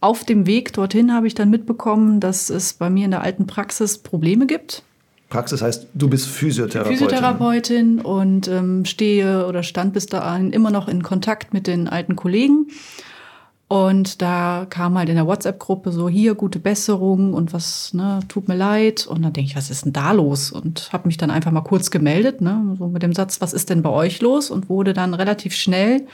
Speaker 3: auf dem Weg dorthin habe ich dann mitbekommen, dass es bei mir in der alten Praxis Probleme gibt.
Speaker 1: Praxis heißt, du bist Physiotherapeutin.
Speaker 3: Physiotherapeutin und ähm, stehe oder stand bis dahin immer noch in Kontakt mit den alten Kollegen. Und da kam halt in der WhatsApp-Gruppe so, hier, gute Besserung und was, ne, tut mir leid. Und dann denke ich, was ist denn da los? Und habe mich dann einfach mal kurz gemeldet, ne, so mit dem Satz, was ist denn bei euch los? Und wurde dann relativ schnell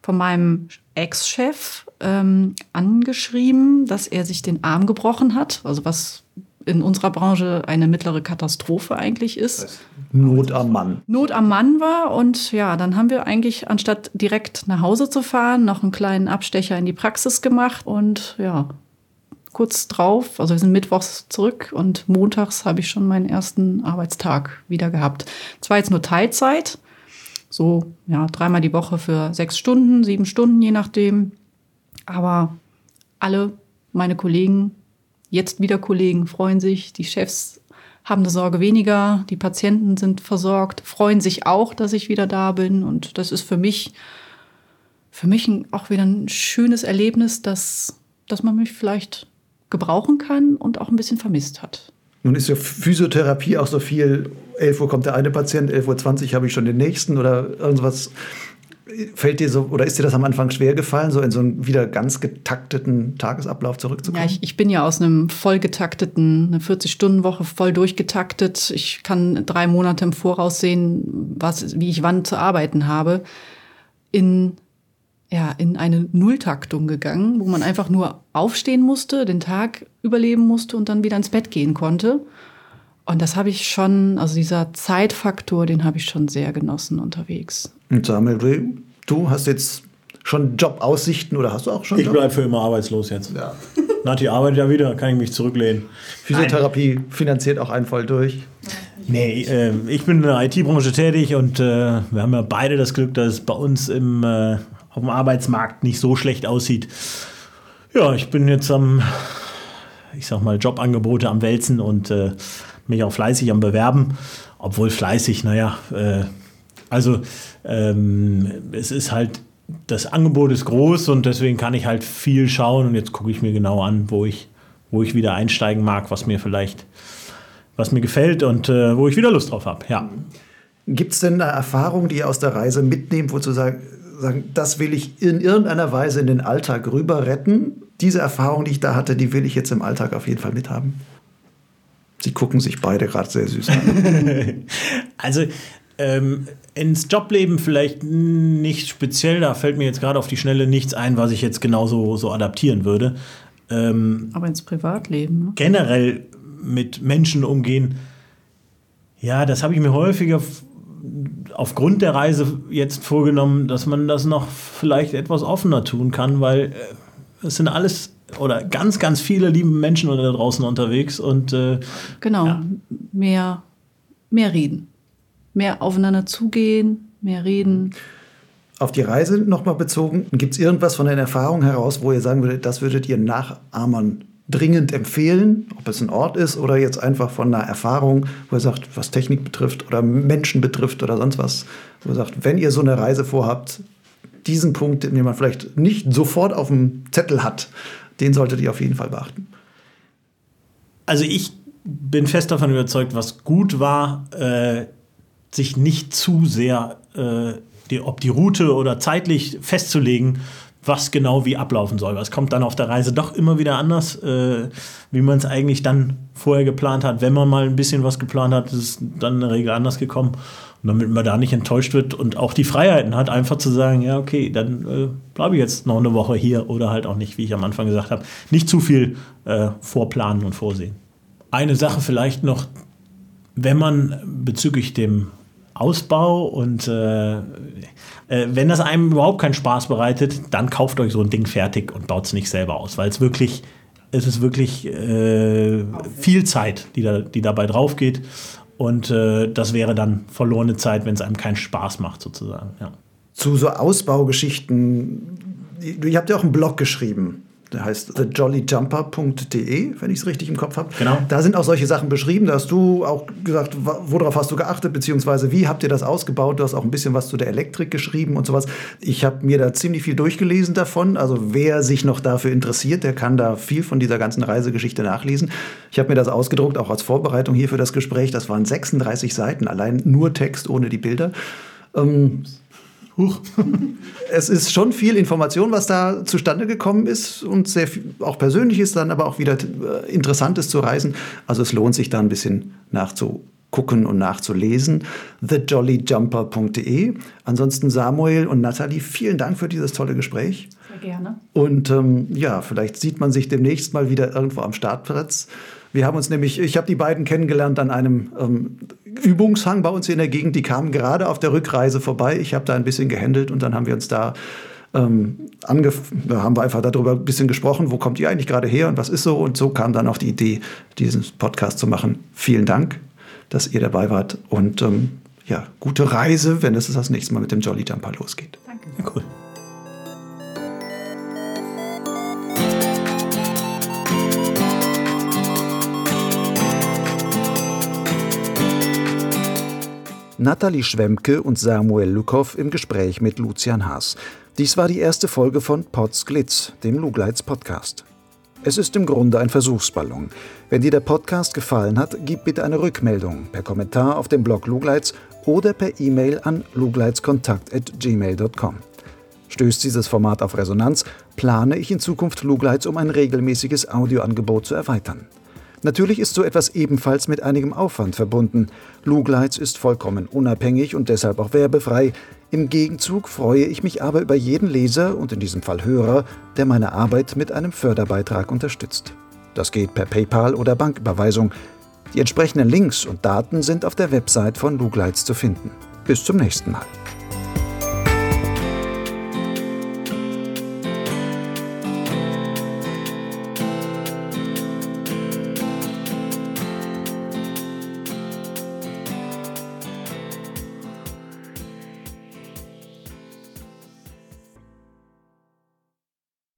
Speaker 3: von meinem Ex-Chef ähm, angeschrieben, dass er sich den Arm gebrochen hat. Also was in unserer Branche eine mittlere Katastrophe eigentlich ist.
Speaker 1: Not am Mann.
Speaker 3: Not am Mann war und ja, dann haben wir eigentlich anstatt direkt nach Hause zu fahren, noch einen kleinen Abstecher in die Praxis gemacht und ja, kurz drauf, also wir sind mittwochs zurück und montags habe ich schon meinen ersten Arbeitstag wieder gehabt. Zwar jetzt nur Teilzeit, so ja, dreimal die Woche für sechs Stunden, sieben Stunden, je nachdem. Aber alle meine Kollegen Jetzt wieder Kollegen freuen sich, die Chefs haben eine Sorge weniger, die Patienten sind versorgt, freuen sich auch, dass ich wieder da bin. Und das ist für mich, für mich auch wieder ein schönes Erlebnis, dass, dass man mich vielleicht gebrauchen kann und auch ein bisschen vermisst hat.
Speaker 1: Nun ist ja Physiotherapie auch so viel, 11 Uhr kommt der eine Patient, 11.20 Uhr habe ich schon den nächsten oder irgendwas. Fällt dir so, oder ist dir das am Anfang schwer gefallen, so in so einen wieder ganz getakteten Tagesablauf zurückzukommen?
Speaker 3: Ja, ich, ich bin ja aus einem voll getakteten, eine 40-Stunden-Woche voll durchgetaktet. Ich kann drei Monate im Voraus sehen, was, wie ich wann zu arbeiten habe. In, ja, in eine Nulltaktung gegangen, wo man einfach nur aufstehen musste, den Tag überleben musste und dann wieder ins Bett gehen konnte. Und das habe ich schon, also dieser Zeitfaktor, den habe ich schon sehr genossen unterwegs.
Speaker 1: Und Samuel, du hast jetzt schon Jobaussichten oder hast du auch schon?
Speaker 4: Ich bleibe für immer arbeitslos jetzt. Ja. Nati arbeitet ja wieder, kann ich mich zurücklehnen.
Speaker 1: Physiotherapie Nein. finanziert auch einen voll durch.
Speaker 4: Nee, äh, ich bin in der IT-Branche tätig und äh, wir haben ja beide das Glück, dass es bei uns im, äh, auf dem Arbeitsmarkt nicht so schlecht aussieht. Ja, ich bin jetzt am, ich sag mal, Jobangebote am Wälzen und äh, mich auch fleißig am Bewerben. Obwohl fleißig, naja, äh, also ähm, es ist halt, das Angebot ist groß und deswegen kann ich halt viel schauen und jetzt gucke ich mir genau an, wo ich, wo ich wieder einsteigen mag, was mir vielleicht, was mir gefällt und äh, wo ich wieder Lust drauf habe. Ja.
Speaker 1: Gibt es denn eine Erfahrung, die ihr aus der Reise mitnehmt, wo zu sagen, sagen, das will ich in irgendeiner Weise in den Alltag rüber retten, diese Erfahrung, die ich da hatte, die will ich jetzt im Alltag auf jeden Fall mithaben. Sie gucken sich beide gerade sehr süß an.
Speaker 4: also ähm, ins Jobleben vielleicht nicht speziell, da fällt mir jetzt gerade auf die Schnelle nichts ein, was ich jetzt genauso so adaptieren würde.
Speaker 3: Ähm, Aber ins Privatleben. Ne?
Speaker 4: Generell mit Menschen umgehen, ja, das habe ich mir häufiger aufgrund der Reise jetzt vorgenommen, dass man das noch vielleicht etwas offener tun kann, weil äh, es sind alles oder ganz, ganz viele liebe Menschen da draußen unterwegs und äh,
Speaker 3: genau, ja. mehr, mehr reden mehr aufeinander zugehen, mehr reden.
Speaker 1: Auf die Reise nochmal bezogen, gibt es irgendwas von den Erfahrungen heraus, wo ihr sagen würdet, das würdet ihr Nachahmern dringend empfehlen, ob es ein Ort ist oder jetzt einfach von einer Erfahrung, wo ihr sagt, was Technik betrifft oder Menschen betrifft oder sonst was, wo ihr sagt, wenn ihr so eine Reise vorhabt, diesen Punkt, den man vielleicht nicht sofort auf dem Zettel hat, den solltet ihr auf jeden Fall beachten.
Speaker 4: Also ich bin fest davon überzeugt, was gut war, äh, sich nicht zu sehr, äh, die, ob die Route oder zeitlich festzulegen, was genau wie ablaufen soll. Es kommt dann auf der Reise doch immer wieder anders, äh, wie man es eigentlich dann vorher geplant hat. Wenn man mal ein bisschen was geplant hat, ist es dann in der Regel anders gekommen. Und damit man da nicht enttäuscht wird und auch die Freiheiten hat, einfach zu sagen, ja, okay, dann äh, bleibe ich jetzt noch eine Woche hier oder halt auch nicht, wie ich am Anfang gesagt habe, nicht zu viel äh, vorplanen und vorsehen. Eine Sache vielleicht noch, wenn man bezüglich dem Ausbau und äh, äh, wenn das einem überhaupt keinen Spaß bereitet, dann kauft euch so ein Ding fertig und baut es nicht selber aus, weil es wirklich, es ist wirklich äh, viel Zeit, die, da, die dabei drauf geht und äh, das wäre dann verlorene Zeit, wenn es einem keinen Spaß macht sozusagen. Ja.
Speaker 1: Zu so Ausbaugeschichten, ihr habt ja auch einen Blog geschrieben der heißt thejollyjumper.de, wenn ich es richtig im Kopf habe.
Speaker 4: Genau.
Speaker 1: Da sind auch solche Sachen beschrieben. Da hast du auch gesagt, worauf hast du geachtet, beziehungsweise wie habt ihr das ausgebaut? Du hast auch ein bisschen was zu der Elektrik geschrieben und sowas. Ich habe mir da ziemlich viel durchgelesen davon. Also wer sich noch dafür interessiert, der kann da viel von dieser ganzen Reisegeschichte nachlesen. Ich habe mir das ausgedruckt, auch als Vorbereitung hier für das Gespräch. Das waren 36 Seiten, allein nur Text ohne die Bilder. Ähm, Huch. es ist schon viel Information, was da zustande gekommen ist und sehr viel, auch persönliches, dann aber auch wieder äh, interessantes zu reisen. Also es lohnt sich da ein bisschen nachzugucken und nachzulesen. thejollyjumper.de. Ansonsten Samuel und Nathalie, vielen Dank für dieses tolle Gespräch.
Speaker 3: Sehr gerne.
Speaker 1: Und ähm, ja, vielleicht sieht man sich demnächst mal wieder irgendwo am Startplatz. Wir haben uns nämlich, ich habe die beiden kennengelernt an einem ähm, Übungshang bei uns hier in der Gegend. Die kamen gerade auf der Rückreise vorbei. Ich habe da ein bisschen gehandelt und dann haben wir uns da ähm, da haben wir einfach darüber ein bisschen gesprochen, wo kommt ihr eigentlich gerade her und was ist so. Und so kam dann auch die Idee, diesen Podcast zu machen. Vielen Dank, dass ihr dabei wart und ähm, ja, gute Reise, wenn es das nächste Mal mit dem Jolly Jumper losgeht.
Speaker 3: Danke. Ja, cool.
Speaker 1: Nathalie Schwemke und Samuel Lukow im Gespräch mit Lucian Haas. Dies war die erste Folge von Pots Glitz, dem Lugleits Podcast. Es ist im Grunde ein Versuchsballon. Wenn dir der Podcast gefallen hat, gib bitte eine Rückmeldung per Kommentar auf dem Blog Lugleits oder per E-Mail an lugleitskontakt.gmail.com. Stößt dieses Format auf Resonanz, plane ich in Zukunft Lugleits um ein regelmäßiges Audioangebot zu erweitern. Natürlich ist so etwas ebenfalls mit einigem Aufwand verbunden. Lugleitz ist vollkommen unabhängig und deshalb auch werbefrei. Im Gegenzug freue ich mich aber über jeden Leser und in diesem Fall Hörer, der meine Arbeit mit einem Förderbeitrag unterstützt. Das geht per PayPal oder Banküberweisung. Die entsprechenden Links und Daten sind auf der Website von Lugleitz zu finden. Bis zum nächsten Mal.